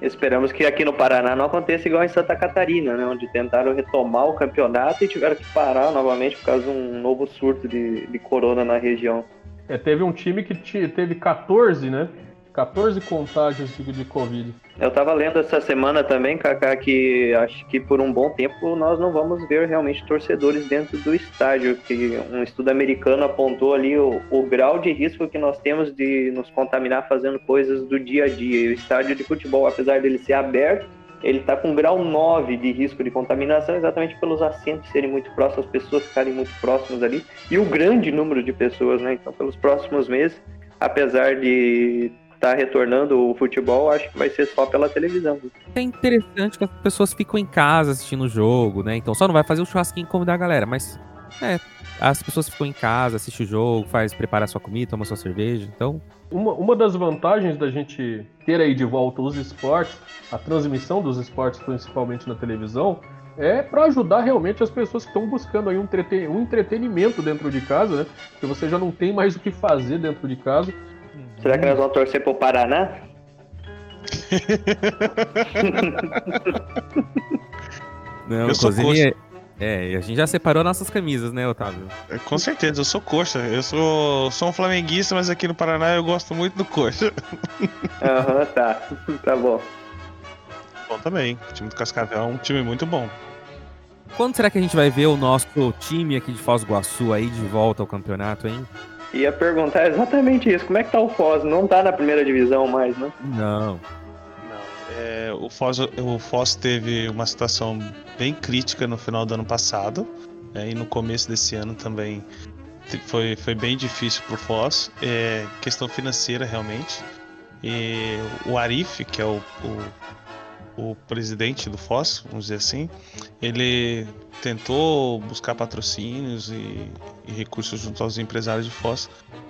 Esperamos que aqui no Paraná não aconteça igual em Santa Catarina, né, onde tentaram retomar o campeonato e tiveram que parar novamente por causa de um novo surto de, de corona na região. É, teve um time que teve 14, né? 14 contágios de, Covid. Eu tava lendo essa semana também, Kaká, que acho que por um bom tempo nós não vamos ver realmente torcedores dentro do estádio, que um estudo americano apontou ali o, o grau de risco que nós temos de nos contaminar fazendo coisas do dia a dia. E o estádio de futebol, apesar dele ser aberto, ele está com grau 9 de risco de contaminação, exatamente pelos assentos serem muito próximos, as pessoas ficarem muito próximas ali, e o grande número de pessoas, né? Então, pelos próximos meses, apesar de tá retornando o futebol, acho que vai ser só pela televisão. É interessante que as pessoas ficam em casa assistindo o jogo, né? Então só não vai fazer o churrasquinho como da galera, mas é, as pessoas ficam em casa, assistem o jogo, faz preparar sua comida, toma sua cerveja, então... Uma, uma das vantagens da gente ter aí de volta os esportes, a transmissão dos esportes principalmente na televisão, é para ajudar realmente as pessoas que estão buscando aí um, um entretenimento dentro de casa, né? Porque você já não tem mais o que fazer dentro de casa. Será que nós vamos torcer pro Paraná? Não, eu inclusive, é, a gente já separou nossas camisas, né, Otávio? É, com certeza, eu sou coxa. Eu sou, sou um flamenguista, mas aqui no Paraná eu gosto muito do coxa. Aham, uhum, tá. Tá bom. Bom também. O time do Cascavel é um time muito bom. Quando será que a gente vai ver o nosso time aqui de Foz do Iguaçu aí de volta ao campeonato, hein? Ia perguntar exatamente isso. Como é que tá o Foz? Não tá na primeira divisão mais, né? Não. É, o, Foz, o Foz teve uma situação bem crítica no final do ano passado. É, e no começo desse ano também foi, foi bem difícil pro Foz. É, questão financeira, realmente. E o Arif, que é o, o, o presidente do Foz, vamos dizer assim, ele tentou buscar patrocínios e, e recursos junto aos empresários de Foz,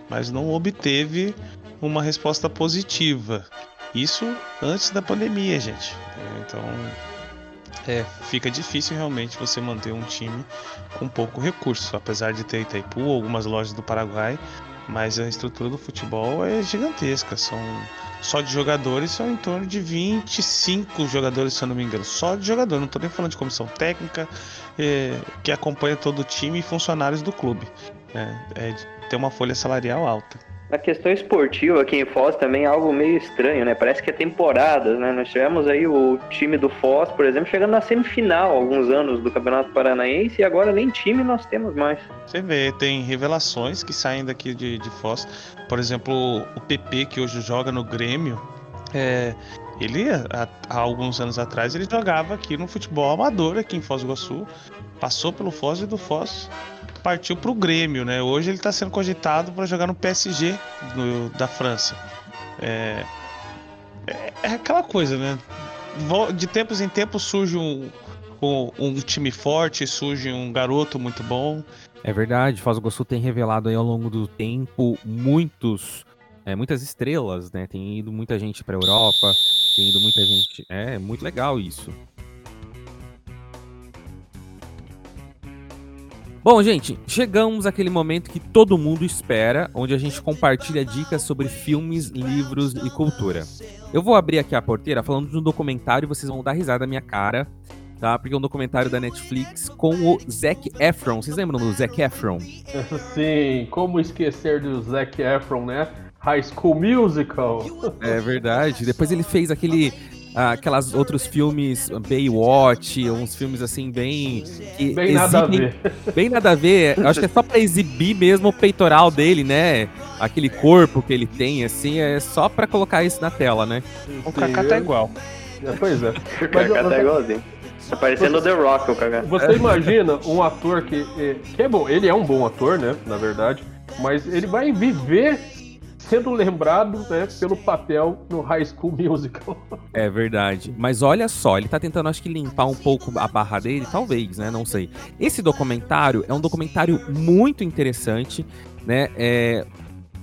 mas não obteve uma resposta positiva. Isso antes da pandemia, gente. Então, é, fica difícil realmente você manter um time com pouco recurso, apesar de ter Itaipu, algumas lojas do Paraguai, mas a estrutura do futebol é gigantesca. São só de jogadores são em torno de 25 jogadores, se eu não me engano. Só de jogador, não estou nem falando de comissão técnica é, que acompanha todo o time e funcionários do clube. É, é ter uma folha salarial alta. A questão esportiva aqui em Foz também é algo meio estranho, né? Parece que é temporadas, né? Nós tivemos aí o time do Foz, por exemplo, chegando na semifinal alguns anos do Campeonato Paranaense e agora nem time nós temos mais. Você vê, tem revelações que saem daqui de, de Foz. Por exemplo, o PP, que hoje joga no Grêmio, é, ele, há, alguns anos atrás, ele jogava aqui no futebol amador, aqui em Foz do Iguaçu. Passou pelo Foz e do Foz partiu para o Grêmio, né? Hoje ele está sendo cogitado para jogar no PSG da França. É, é, é, aquela coisa, né? De tempos em tempos surge um, um, um, time forte, surge um garoto muito bom. É verdade, do Iguaçu tem revelado aí ao longo do tempo muitos, é, muitas estrelas, né? Tem ido muita gente para Europa, tem ido muita gente. É muito legal isso. Bom, gente, chegamos àquele momento que todo mundo espera, onde a gente compartilha dicas sobre filmes, livros e cultura. Eu vou abrir aqui a porteira falando de um documentário, vocês vão dar risada na minha cara, tá? Porque é um documentário da Netflix com o Zac Efron. Vocês lembram do Zac Efron? Sim, como esquecer do Zac Efron, né? High School Musical. É verdade. Depois ele fez aquele aquelas outros filmes, Baywatch, uns filmes assim bem. bem nada a ver. Bem nada a ver. Eu acho que é só pra exibir mesmo o peitoral dele, né? Aquele corpo que ele tem, assim, é só pra colocar isso na tela, né? O Kaká tá igual. É, pois é. o Kaká tá igualzinho. Tá parecendo o The Rock, o Kaká. Você imagina um ator que, que é bom, ele é um bom ator, né? Na verdade. Mas ele vai viver sendo lembrado né, pelo papel no High School Musical. É verdade. Mas olha só, ele tá tentando, acho que, limpar um pouco a barra dele, talvez, né? Não sei. Esse documentário é um documentário muito interessante, né? É,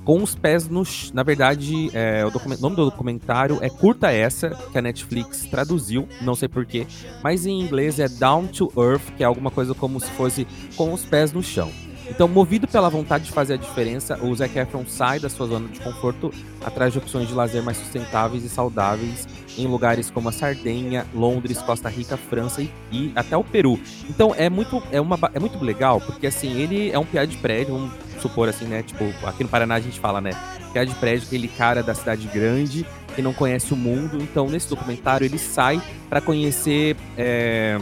com os pés no. Na verdade, é, o nome do documentário é Curta Essa, que a Netflix traduziu, não sei porquê, mas em inglês é Down to Earth, que é alguma coisa como se fosse com os pés no chão. Então, movido pela vontade de fazer a diferença, o Zac Efron sai da sua zona de conforto atrás de opções de lazer mais sustentáveis e saudáveis em lugares como a Sardenha, Londres, Costa Rica, França e, e até o Peru. Então, é muito, é, uma, é muito legal, porque assim, ele é um piá de prédio, vamos supor assim, né? Tipo, aqui no Paraná a gente fala, né? Piá de prédio, aquele cara da cidade grande que não conhece o mundo. Então, nesse documentário, ele sai para conhecer. É,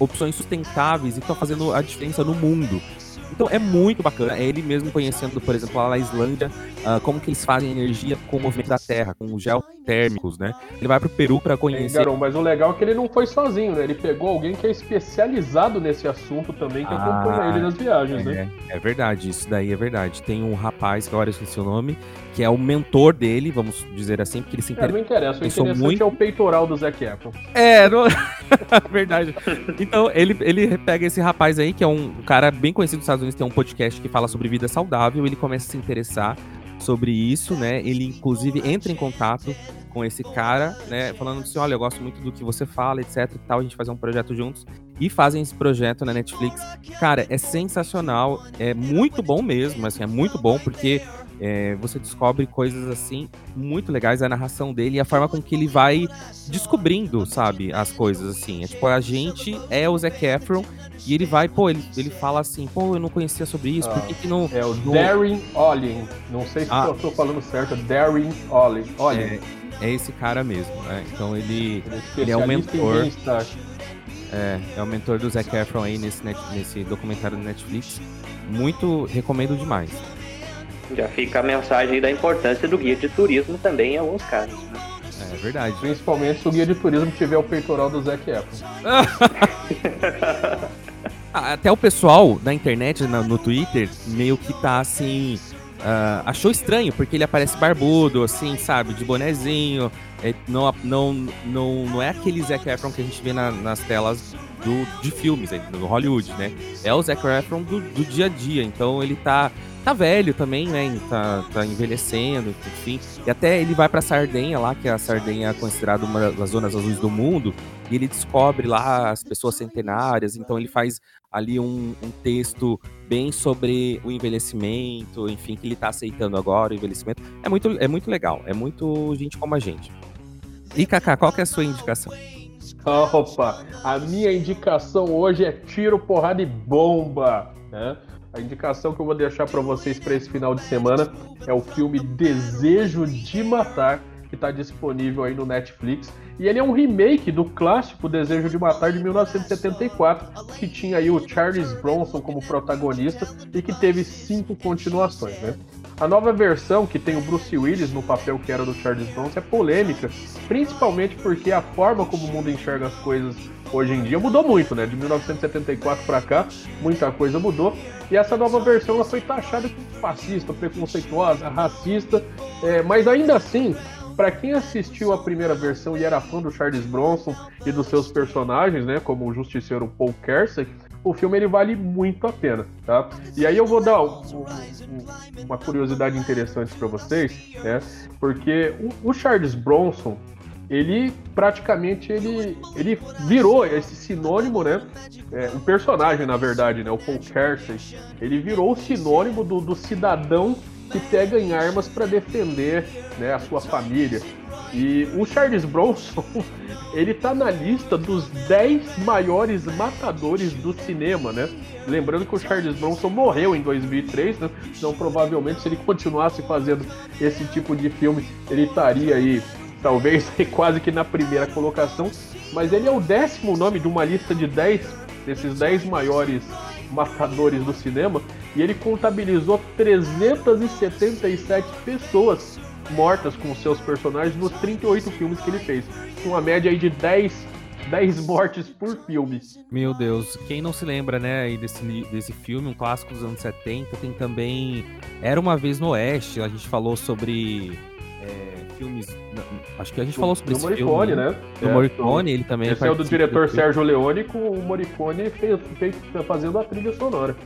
opções sustentáveis e estão fazendo a diferença no mundo. Então é muito bacana. É ele mesmo conhecendo, por exemplo, lá na Islândia, uh, como que eles fazem energia com o movimento da Terra, com os geotérmicos, né? Ele vai pro Peru para conhecer. É, Garon, mas o legal é que ele não foi sozinho, né? Ele pegou alguém que é especializado nesse assunto também, que ah, acompanha ele nas viagens, é, né? É verdade, isso daí é verdade. Tem um rapaz, que agora eu esqueci o nome, que é o mentor dele, vamos dizer assim, porque ele se inter... É, não interessa, o interessante muito... é o peitoral do Zac Efron. É, não... verdade. Então, ele, ele pega esse rapaz aí, que é um cara bem conhecido nos Estados Unidos, tem um podcast que fala sobre vida saudável, ele começa a se interessar sobre isso, né? Ele, inclusive, entra em contato com esse cara, né? Falando assim, olha, eu gosto muito do que você fala, etc e tal, a gente fazer um projeto juntos. E fazem esse projeto na Netflix. Cara, é sensacional, é muito bom mesmo, assim, é muito bom, porque é, você descobre coisas assim muito legais, a narração dele e a forma com que ele vai descobrindo, sabe, as coisas assim. É tipo, a gente é o Zac Efron e ele vai, pô, ele, ele fala assim, pô, eu não conhecia sobre isso, ah, por que, que não. É o não... Darren Olin. Não sei se ah. eu tô falando certo, Darren Olin. Olin. É, é esse cara mesmo, né? Então ele, ele, ele é o mentor. É, é o mentor do Zac Efron aí nesse, net, nesse documentário do Netflix. Muito recomendo demais. Já fica a mensagem da importância do guia de turismo também em alguns casos. Né? É verdade. Principalmente se o guia de turismo tiver o peitoral do Zac Efron. Ah, até o pessoal da internet, no Twitter, meio que tá assim. Uh, achou estranho, porque ele aparece barbudo, assim, sabe, de bonezinho. É, não, não, não, não é aquele Zac Efron que a gente vê na, nas telas do, de filmes, do Hollywood, né? É o Zac Efron do, do dia a dia. Então ele tá tá velho também, né? Tá, tá envelhecendo, enfim. E até ele vai pra Sardenha lá, que a Sardenha é considerada uma das zonas azuis do mundo, e ele descobre lá as pessoas centenárias, então ele faz ali um, um texto bem sobre o envelhecimento, enfim, que ele tá aceitando agora, o envelhecimento. É muito, é muito legal, é muito gente como a gente. E Kaká, qual que é a sua indicação? Opa, a minha indicação hoje é tiro, porrada e bomba, né? A indicação que eu vou deixar para vocês para esse final de semana é o filme Desejo de Matar, que está disponível aí no Netflix. E ele é um remake do clássico Desejo de Matar de 1974, que tinha aí o Charles Bronson como protagonista e que teve cinco continuações, né? A nova versão, que tem o Bruce Willis no papel que era do Charles Bronson, é polêmica, principalmente porque a forma como o mundo enxerga as coisas hoje em dia mudou muito, né? De 1974 para cá, muita coisa mudou. E essa nova versão ela foi taxada como fascista, preconceituosa, racista, é, mas ainda assim, para quem assistiu a primeira versão e era fã do Charles Bronson e dos seus personagens, né, como o justiceiro Paul Kersey, o filme ele vale muito a pena, tá? E aí eu vou dar um, um, uma curiosidade interessante para vocês, né? Porque o, o Charles Bronson ele praticamente ele, ele virou esse sinônimo, né? É, um personagem, na verdade, né? O Paul Kersey. Ele virou o sinônimo do, do cidadão que pega em armas para defender né, a sua família. E o Charles Bronson, ele tá na lista dos 10 maiores matadores do cinema, né? Lembrando que o Charles Bronson morreu em 2003, né? Então, provavelmente, se ele continuasse fazendo esse tipo de filme, ele estaria aí talvez quase que na primeira colocação, mas ele é o décimo nome de uma lista de 10 desses 10 maiores matadores do cinema e ele contabilizou 377 pessoas mortas com seus personagens nos 38 filmes que ele fez, com uma média aí de 10 10 mortes por filme. Meu Deus, quem não se lembra, né, aí desse, desse filme, um clássico dos anos 70, tem também Era Uma Vez no Oeste, a gente falou sobre filmes. Acho que a gente falou sobre esse Morricone, filme. né? Do é, Morricone, ele também. Esse é o do diretor do Sérgio Leone com o Morricone fez, fez, fazendo a trilha sonora.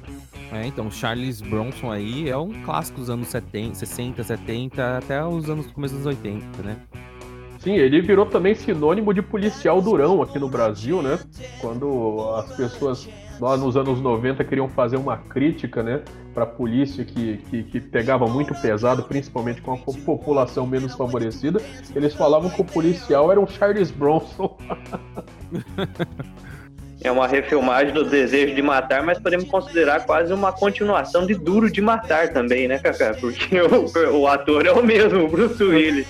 É, então, Charles Bronson aí é um clássico dos anos 70, 60, 70, até os anos começo dos 80, né? Sim, ele virou também sinônimo de policial durão aqui no Brasil, né? Quando as pessoas lá nos anos 90 queriam fazer uma crítica, né, para a polícia que, que, que, pegava muito pesado, principalmente com a população menos favorecida. Eles falavam que o policial era um Charles Bronson. é uma refilmagem do Desejo de Matar, mas podemos considerar quase uma continuação de Duro de Matar também, né, Kaká? Porque o, o ator é o mesmo, o Bruce Willis.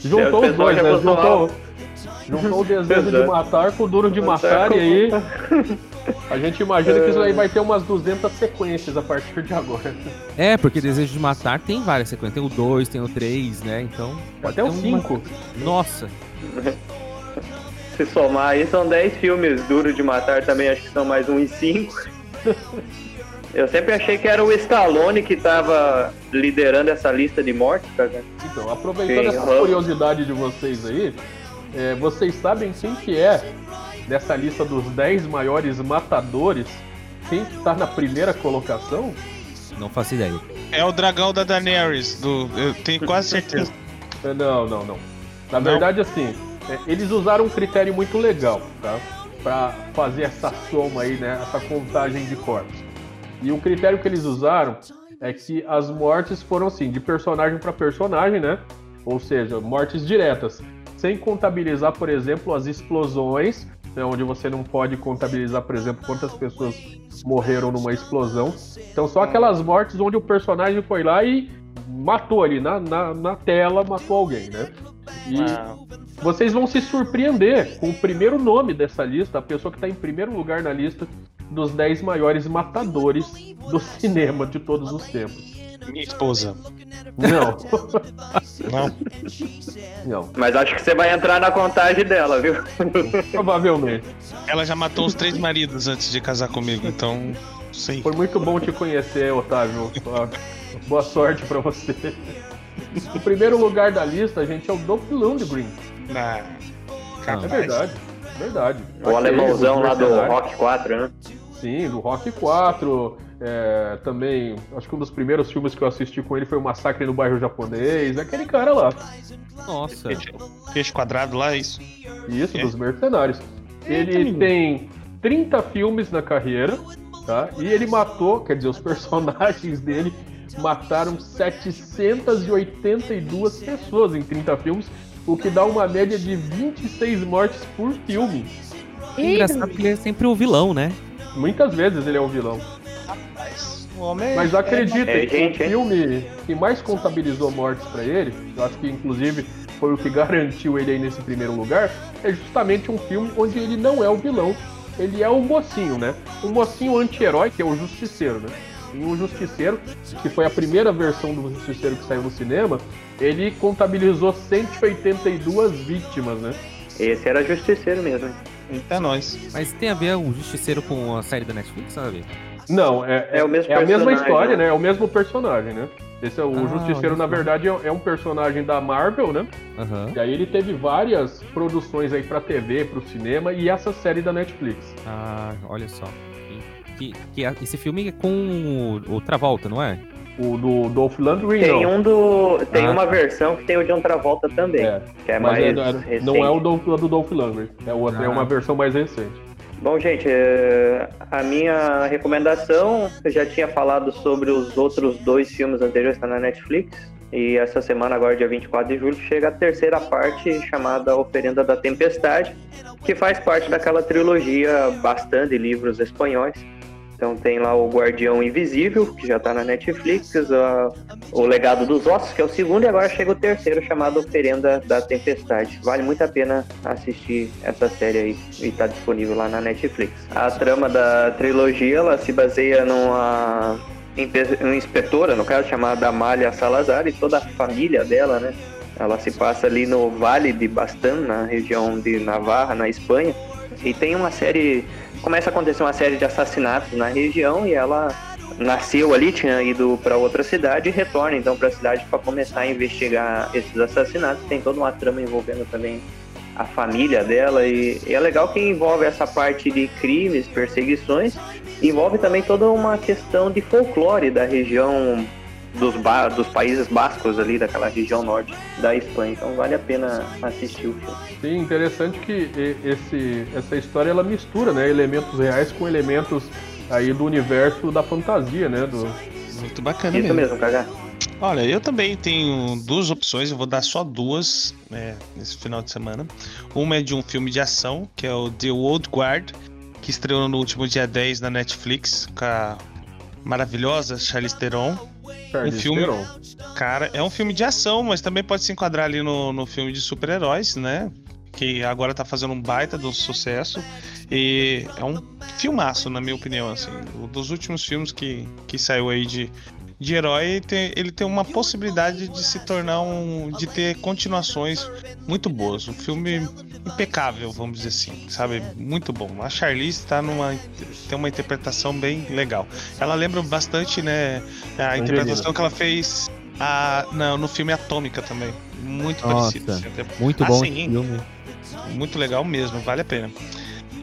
Juntou é, os dois, né? Juntou, juntou o Desejo de Matar com o Duro de Matar, e aí a gente imagina que isso aí vai ter umas 200 sequências a partir de agora. É, porque Desejo de Matar tem várias sequências. Tem o 2, tem o 3, né? Então. Até o 5. Uma... Nossa. Se somar aí, são 10 filmes. Duro de Matar também, acho que são mais um e 5. Eu sempre achei que era o Stallone que estava liderando essa lista de mortes, cara. Então, aproveitando Sim, essa curiosidade de vocês aí, é, vocês sabem quem que é dessa lista dos 10 maiores matadores, quem que tá na primeira colocação? Não faço ideia. É o dragão da Daenerys, do... eu tenho quase certeza. não, não, não. Na não. verdade, assim, é, eles usaram um critério muito legal, tá? Pra fazer essa soma aí, né? Essa contagem de corpos. E o critério que eles usaram é que as mortes foram, assim, de personagem para personagem, né? Ou seja, mortes diretas. Sem contabilizar, por exemplo, as explosões né, onde você não pode contabilizar, por exemplo, quantas pessoas morreram numa explosão. Então, só aquelas mortes onde o personagem foi lá e matou ali na, na, na tela, matou alguém, né? E vocês vão se surpreender com o primeiro nome dessa lista, a pessoa que está em primeiro lugar na lista dos 10 maiores matadores do cinema de todos os tempos. Minha esposa. Não. Não. Não. Mas acho que você vai entrar na contagem dela, viu? Provavelmente. Ela já matou os três maridos antes de casar comigo, então. Sim. Foi muito bom te conhecer, Otávio. Boa sorte para você. O primeiro lugar da lista, gente, é o Dolph Lundgren. Ah, é verdade, verdade. O alemãozão lá do Rock 4, né? Sim, do Rock 4. É, também, acho que um dos primeiros filmes que eu assisti com ele foi o Massacre no Bairro Japonês, aquele cara lá. Nossa. Peixe, peixe quadrado lá, é isso? Isso, é. dos mercenários. Ele tem 30 filmes na carreira, tá? E ele matou, quer dizer, os personagens dele mataram 782 pessoas em 30 filmes, o que dá uma média de 26 mortes por filme. engraçado que ele é sempre o vilão, né? Muitas vezes ele é o vilão. Mas acredita, é, é, o filme que mais contabilizou mortes para ele, eu acho que inclusive foi o que garantiu ele aí nesse primeiro lugar, é justamente um filme onde ele não é o vilão, ele é o mocinho, né? O mocinho anti-herói, que é o Justiceiro, né? E o Justiceiro, que foi a primeira versão do Justiceiro que saiu no cinema, ele contabilizou 182 vítimas, né? Esse era Justiceiro mesmo. É nóis. Mas tem a ver o Justiceiro com a série da Netflix, sabe? Não, é, é, o mesmo é a mesma história, né? né? É o mesmo personagem, né? Esse é o ah, Justiceiro, na verdade, é, é um personagem da Marvel, né? Uhum. E aí ele teve várias produções aí pra TV, pro cinema e essa série da Netflix. Ah, olha só. Que, que, esse filme é com o, o Travolta, não é? O do Dolph Lundgren, Tem um do. Tem ah, uma tá. versão que tem o John Travolta também. É, que é mais. É, é, não é o do, do Dolph Lundgren. É, outra, ah. é uma versão mais recente. Bom, gente, é, a minha recomendação, eu já tinha falado sobre os outros dois filmes anteriores que estão na Netflix. E essa semana, agora dia 24 de julho, chega a terceira parte chamada Oferenda da Tempestade, que faz parte daquela trilogia bastante livros espanhóis então tem lá o Guardião Invisível, que já tá na Netflix, a, o Legado dos Ossos, que é o segundo, e agora chega o terceiro, chamado Oferenda da Tempestade. Vale muito a pena assistir essa série aí, e tá disponível lá na Netflix. A trama da trilogia, ela se baseia numa uma inspetora, no caso, chamada Amália Salazar, e toda a família dela, né? Ela se passa ali no Vale de Bastan, na região de Navarra, na Espanha. E tem uma série começa a acontecer uma série de assassinatos na região e ela nasceu ali, tinha ido para outra cidade e retorna então para a cidade para começar a investigar esses assassinatos. Tem toda uma trama envolvendo também a família dela e, e é legal que envolve essa parte de crimes, perseguições, envolve também toda uma questão de folclore da região dos, dos países bascos ali, daquela região norte da Espanha. Então vale a pena assistir o filme. Sim, interessante que esse, essa história ela mistura né, elementos reais com elementos aí do universo da fantasia, né? Do... Muito bacana Isso mesmo, mesmo Cagá. Olha, eu também tenho duas opções, eu vou dar só duas né, nesse final de semana. Uma é de um filme de ação, que é o The Old Guard, que estreou no último dia 10 na Netflix, com a maravilhosa Charlize Theron um filme. Cara, é um filme de ação, mas também pode se enquadrar ali no, no filme de super-heróis, né? Que agora tá fazendo um baita do sucesso. E é um filmaço, na minha opinião, assim. Um dos últimos filmes que, que saiu aí de, de herói, tem, ele tem uma possibilidade de se tornar um. de ter continuações muito boas. Um filme impecável, vamos dizer assim, sabe? Muito bom. A Charlize tá numa. tem uma interpretação bem legal. Ela lembra bastante, né? A interpretação que ela fez a, não, no filme Atômica também. Muito Nossa, parecido. Assim, muito bom assim, filme. Muito legal mesmo, vale a pena.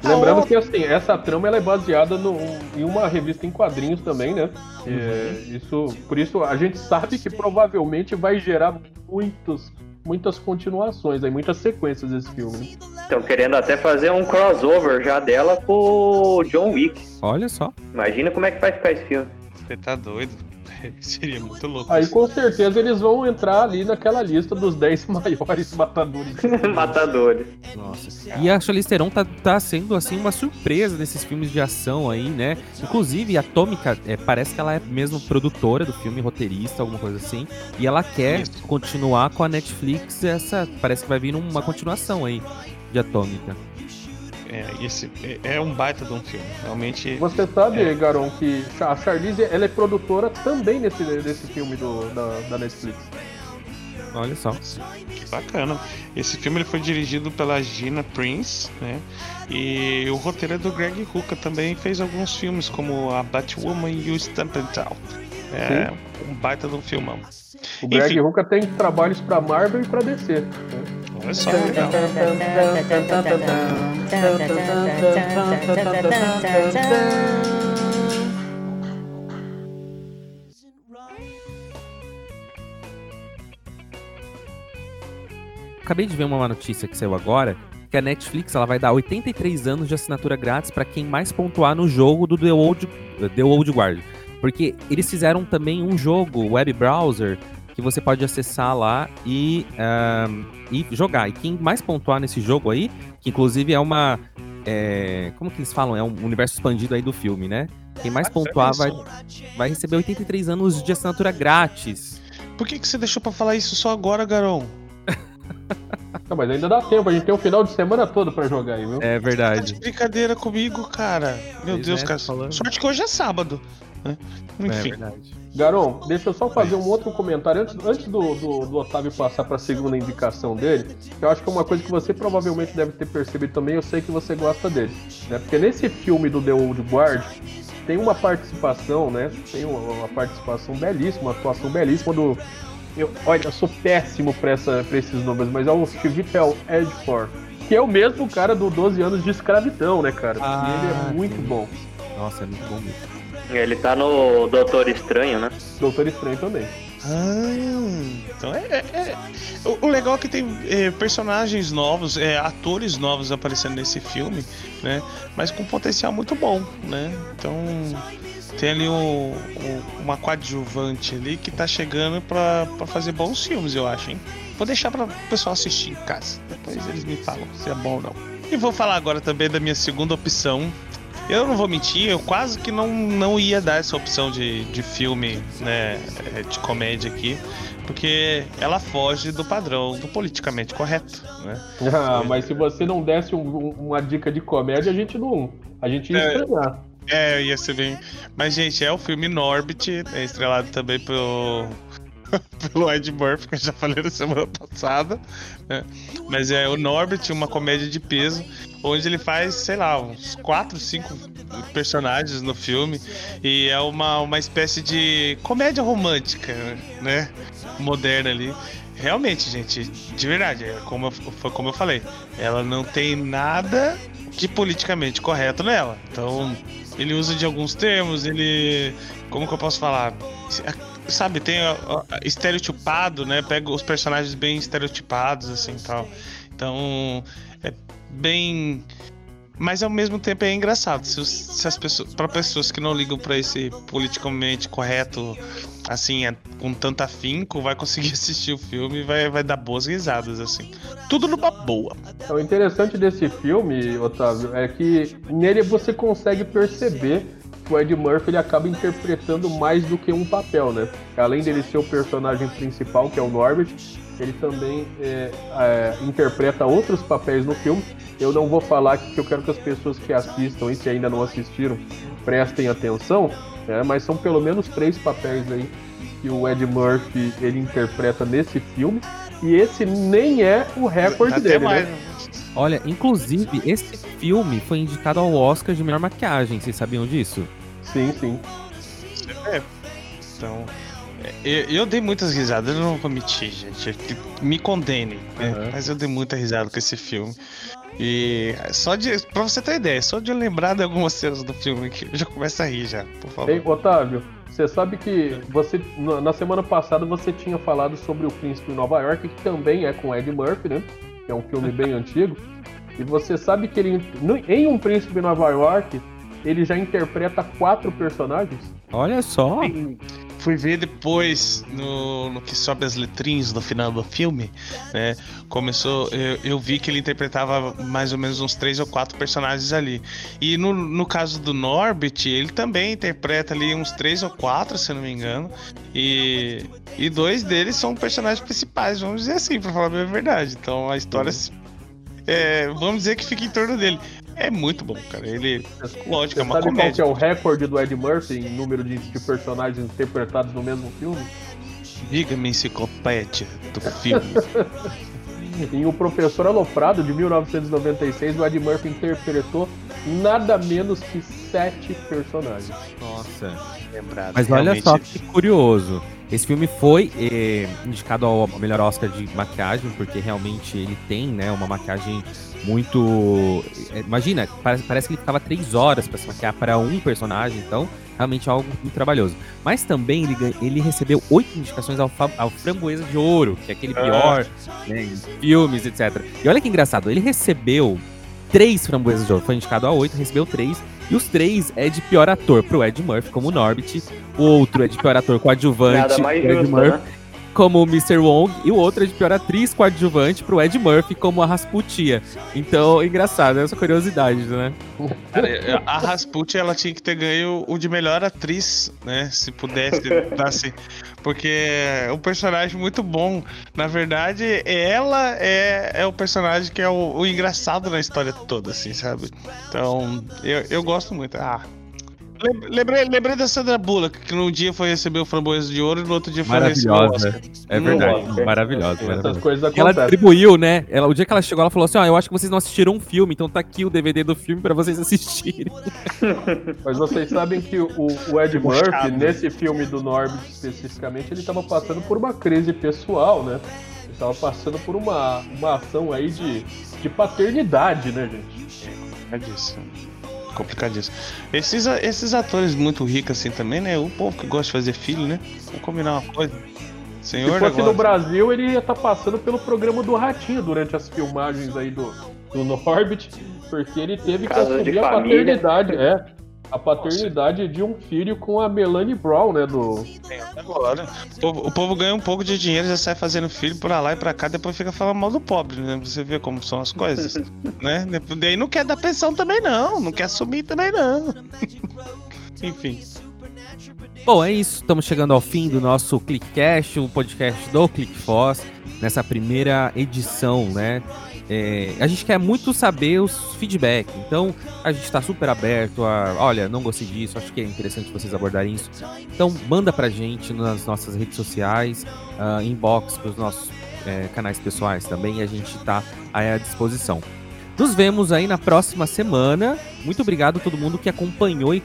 Lembrando que assim, essa trama ela é baseada no, em uma revista em quadrinhos também, né? Uhum. É, isso, por isso a gente sabe que provavelmente vai gerar muitos, muitas continuações, aí, muitas sequências desse filme. Estão né? querendo até fazer um crossover já dela com o John Wick. Olha só. Imagina como é que vai ficar esse filme. Você tá doido. Seria muito louco. Aí com certeza eles vão entrar ali naquela lista dos 10 maiores matadores. matadores. Nossa. E a Charlize Theron tá, tá sendo assim uma surpresa nesses filmes de ação aí, né? Inclusive, a Atômica, é, parece que ela é mesmo produtora do filme, roteirista, alguma coisa assim. E ela quer Isso. continuar com a Netflix. Essa parece que vai vir uma continuação aí de Atômica. É, esse é, é um baita de um filme. Realmente. Você sabe, é... Garon, que a Charlize ela é produtora também nesse, nesse filme do, da, da Netflix. Olha só. Que bacana. Esse filme ele foi dirigido pela Gina Prince, né? E o roteiro é do Greg Hooker também fez alguns filmes como a Batwoman e o Stampental. É Sim. um baita de um filmão. O Greg Hooker tem trabalhos para Marvel e para DC. Né? Olha só. Acabei de ver uma notícia que saiu agora que a Netflix ela vai dar 83 anos de assinatura grátis para quem mais pontuar no jogo do The Old, The Old Guard. Porque eles fizeram também um jogo web browser que você pode acessar lá e, um, e jogar. E quem mais pontuar nesse jogo aí, que inclusive é uma. É, como que eles falam? É um universo expandido aí do filme, né? Quem mais pontuar vai, vai receber 83 anos de assinatura grátis. Por que, que você deixou para falar isso só agora, Garão? Não, mas ainda dá tempo, a gente tem o um final de semana todo para jogar aí, viu? É verdade. Tá de brincadeira comigo, cara. Meu pois Deus, é, cara. Falando. Sorte que hoje é sábado. Né? Enfim. É Garon, deixa eu só fazer um outro comentário antes, antes do, do, do Otávio passar para a segunda indicação dele. Eu acho que é uma coisa que você provavelmente deve ter percebido também. Eu sei que você gosta dele, né? Porque nesse filme do The Old Guard tem uma participação, né? Tem uma, uma participação belíssima, uma atuação belíssima do eu, olha, eu sou péssimo pra esses números, mas é o Chivitel Edgefor, que é o mesmo cara do 12 anos de escravidão, né, cara? Ah, e ele é muito sim. bom. Nossa, é muito bom mesmo. Ele tá no Doutor Estranho, né? Doutor Estranho também. Ah, então é, é, é, O, legal é que tem é, personagens novos, é, atores novos aparecendo nesse filme, né? Mas com potencial muito bom, né? Então tem ali um, um, uma coadjuvante ali que tá chegando pra, pra fazer bons filmes, eu acho, hein? Vou deixar para o pessoal assistir em casa. Depois eles me falam se é bom ou não. E vou falar agora também da minha segunda opção. Eu não vou mentir, eu quase que não, não ia dar essa opção de, de filme, né, é, de comédia aqui, porque ela foge do padrão do politicamente correto, né? Ah, mas se você não desse um, uma dica de comédia, a gente não, a gente ia é, estranhar. É, ia ser bem. Mas, gente, é o filme Norbit, é estrelado também pelo. pelo Ed Murphy, que eu já falei na semana passada. Né? Mas é o Norbit, uma comédia de peso, onde ele faz, sei lá, uns 4, 5 personagens no filme. E é uma, uma espécie de comédia romântica, né? Moderna ali. Realmente, gente, de verdade, é como, foi como eu falei, ela não tem nada de politicamente correto nela. Então, ele usa de alguns termos, ele. Como que eu posso falar? Sabe, tem estereotipado, né? Pega os personagens bem estereotipados, assim tal. Então, é bem. Mas ao mesmo tempo é engraçado. Se, se as pessoas. para pessoas que não ligam para esse politicamente correto, assim, é, com tanto afinco, vai conseguir assistir o filme e vai, vai dar boas risadas, assim. Tudo numa boa. O interessante desse filme, Otávio, é que nele você consegue perceber que o Ed Murphy ele acaba interpretando mais do que um papel, né? Além dele ser o personagem principal, que é o Norbert, ele também é, é, interpreta outros papéis no filme. Eu não vou falar aqui que eu quero que as pessoas que assistam e que ainda não assistiram prestem atenção, né? mas são pelo menos três papéis aí que o Ed Murphy ele interpreta nesse filme. E esse nem é o recorde dele, né? mais. né? Olha, inclusive, esse filme foi indicado ao Oscar de melhor maquiagem. Vocês sabiam disso? Sim, sim. É. Então. Eu, eu, dei muitas risadas, eu não vou mentir, gente. Me condene, né? Uhum. Mas eu dei muita risada com esse filme. E só de. Pra você ter ideia, só de eu lembrar de algumas cenas do filme que eu já começo a rir já, por favor. Ei, Otávio, você sabe que você na semana passada você tinha falado sobre o Príncipe de Nova York, que também é com Ed Murphy, né? Que é um filme bem antigo. E você sabe que ele em um Príncipe de Nova York ele já interpreta quatro personagens? Olha só! Fui ver depois no, no, que sobe as letrinhas no final do filme, né? Começou, eu, eu, vi que ele interpretava mais ou menos uns três ou quatro personagens ali. E no, no caso do Norbit, ele também interpreta ali uns três ou quatro, se eu não me engano. E, e dois deles são personagens principais, vamos dizer assim, pra falar a verdade. Então a história. É, vamos dizer que fica em torno dele. É muito bom, cara. Ele, lógico, Você é uma sabe comédia. qual que é o recorde do Ed Murphy em número de, de personagens interpretados no mesmo filme? Diga-me enciclopédia do filme. em O Professor Aloprado, de 1996, o Ed Murphy interpretou nada menos que sete personagens. Nossa, lembrado. Mas olha só que curioso. Esse filme foi eh, indicado ao melhor Oscar de maquiagem, porque realmente ele tem né, uma maquiagem muito. Eh, imagina, parece, parece que ele ficava três horas para se maquiar para um personagem, então realmente algo muito trabalhoso. Mas também ele, ele recebeu oito indicações ao, ao Framboesa de Ouro, que é aquele pior, ah. né, em filmes, etc. E olha que engraçado, ele recebeu três Framboesas de Ouro, foi indicado a oito, recebeu três, e os três é de pior ator pro Ed Murphy, como o Norbit, o outro é de pior ator coadjuvante, Nada mais Ed justo, Murphy. Né? Como o Mr. Wong, e o outro é de pior atriz coadjuvante pro Ed Murphy como a Rasputia. Então, engraçado, essa curiosidade, né? Cara, a Rasputia, ela tinha que ter ganho o de melhor atriz, né? Se pudesse, assim, porque é um personagem muito bom. Na verdade, ela é, é o personagem que é o, o engraçado na história toda, assim, sabe? Então, eu, eu gosto muito. Ah, Lembrei, lembrei da Sandra Bullock, que num dia foi receber o framboesa de ouro e no outro dia foi receber o Oscar. É verdade, maravilhosa. Essas coisas acontecem. Ela distribuiu, né? Ela, o dia que ela chegou, ela falou assim: ó, oh, eu acho que vocês não assistiram um filme, então tá aqui o DVD do filme pra vocês assistirem. Mas vocês sabem que o, o Ed Murphy, nesse filme do Norbit especificamente, ele tava passando por uma crise pessoal, né? Ele tava passando por uma, uma ação aí de, de paternidade, né, gente? É disso complicadíssimo. Esses, esses atores muito ricos assim também, né? O povo que gosta de fazer filho, né? Vamos combinar uma coisa. Senhor Se fosse no Brasil, ele ia estar tá passando pelo programa do Ratinho durante as filmagens aí do, do Norbit, porque ele teve que assumir a paternidade. É, a paternidade Nossa. de um filho com a Melanie Brown, né? Do... Agora, o povo, o povo ganha um pouco de dinheiro, já sai fazendo filho pra lá e pra cá, depois fica falando mal do pobre, né? Você vê como são as coisas, né? Daí não quer dar pensão também não, não quer assumir também não. Enfim. Bom, é isso. Estamos chegando ao fim do nosso ClickCast, o podcast do ClickFoss, nessa primeira edição, né? É, a gente quer muito saber os feedback, então a gente está super aberto a, olha, não gostei disso, acho que é interessante vocês abordarem isso. Então manda pra gente nas nossas redes sociais, uh, inbox pros nossos é, canais pessoais também, e a gente está à disposição. Nos vemos aí na próxima semana. Muito obrigado a todo mundo que acompanhou e,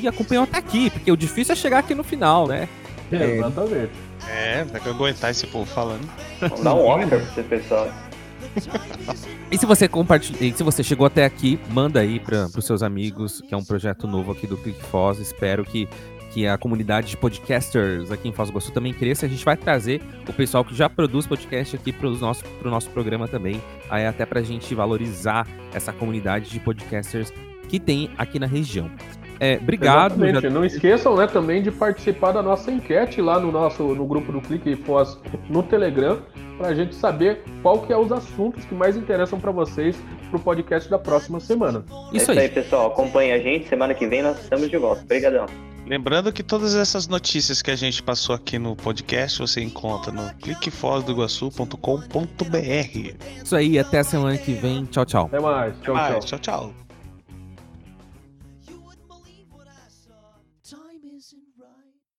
e acompanhou até aqui, porque o difícil é chegar aqui no final, né? É, Exatamente. É, vai que aguentar esse povo falando. Dar um Oscar pra esse pessoal. E se você compartilha, se você chegou até aqui, manda aí para os seus amigos, que é um projeto novo aqui do ClickFoz. Espero que que a comunidade de podcasters aqui em Foz do Iguaçu também cresça. A gente vai trazer o pessoal que já produz podcast aqui para o nosso, pro nosso programa também, aí até para a gente valorizar essa comunidade de podcasters que tem aqui na região. É, obrigado. Já... Não esqueçam né, também de participar da nossa enquete lá no nosso no grupo do Clique Foz no Telegram, para a gente saber qual que é os assuntos que mais interessam para vocês para o podcast da próxima semana. Isso, é isso aí. aí, pessoal. Acompanhe a gente. Semana que vem nós estamos de volta. Obrigadão. Lembrando que todas essas notícias que a gente passou aqui no podcast você encontra no cliquefozdoiguaçu.com.br. Isso aí, até a semana que vem. Tchau, tchau. Até mais. Tchau, até mais. tchau. Tchau, tchau.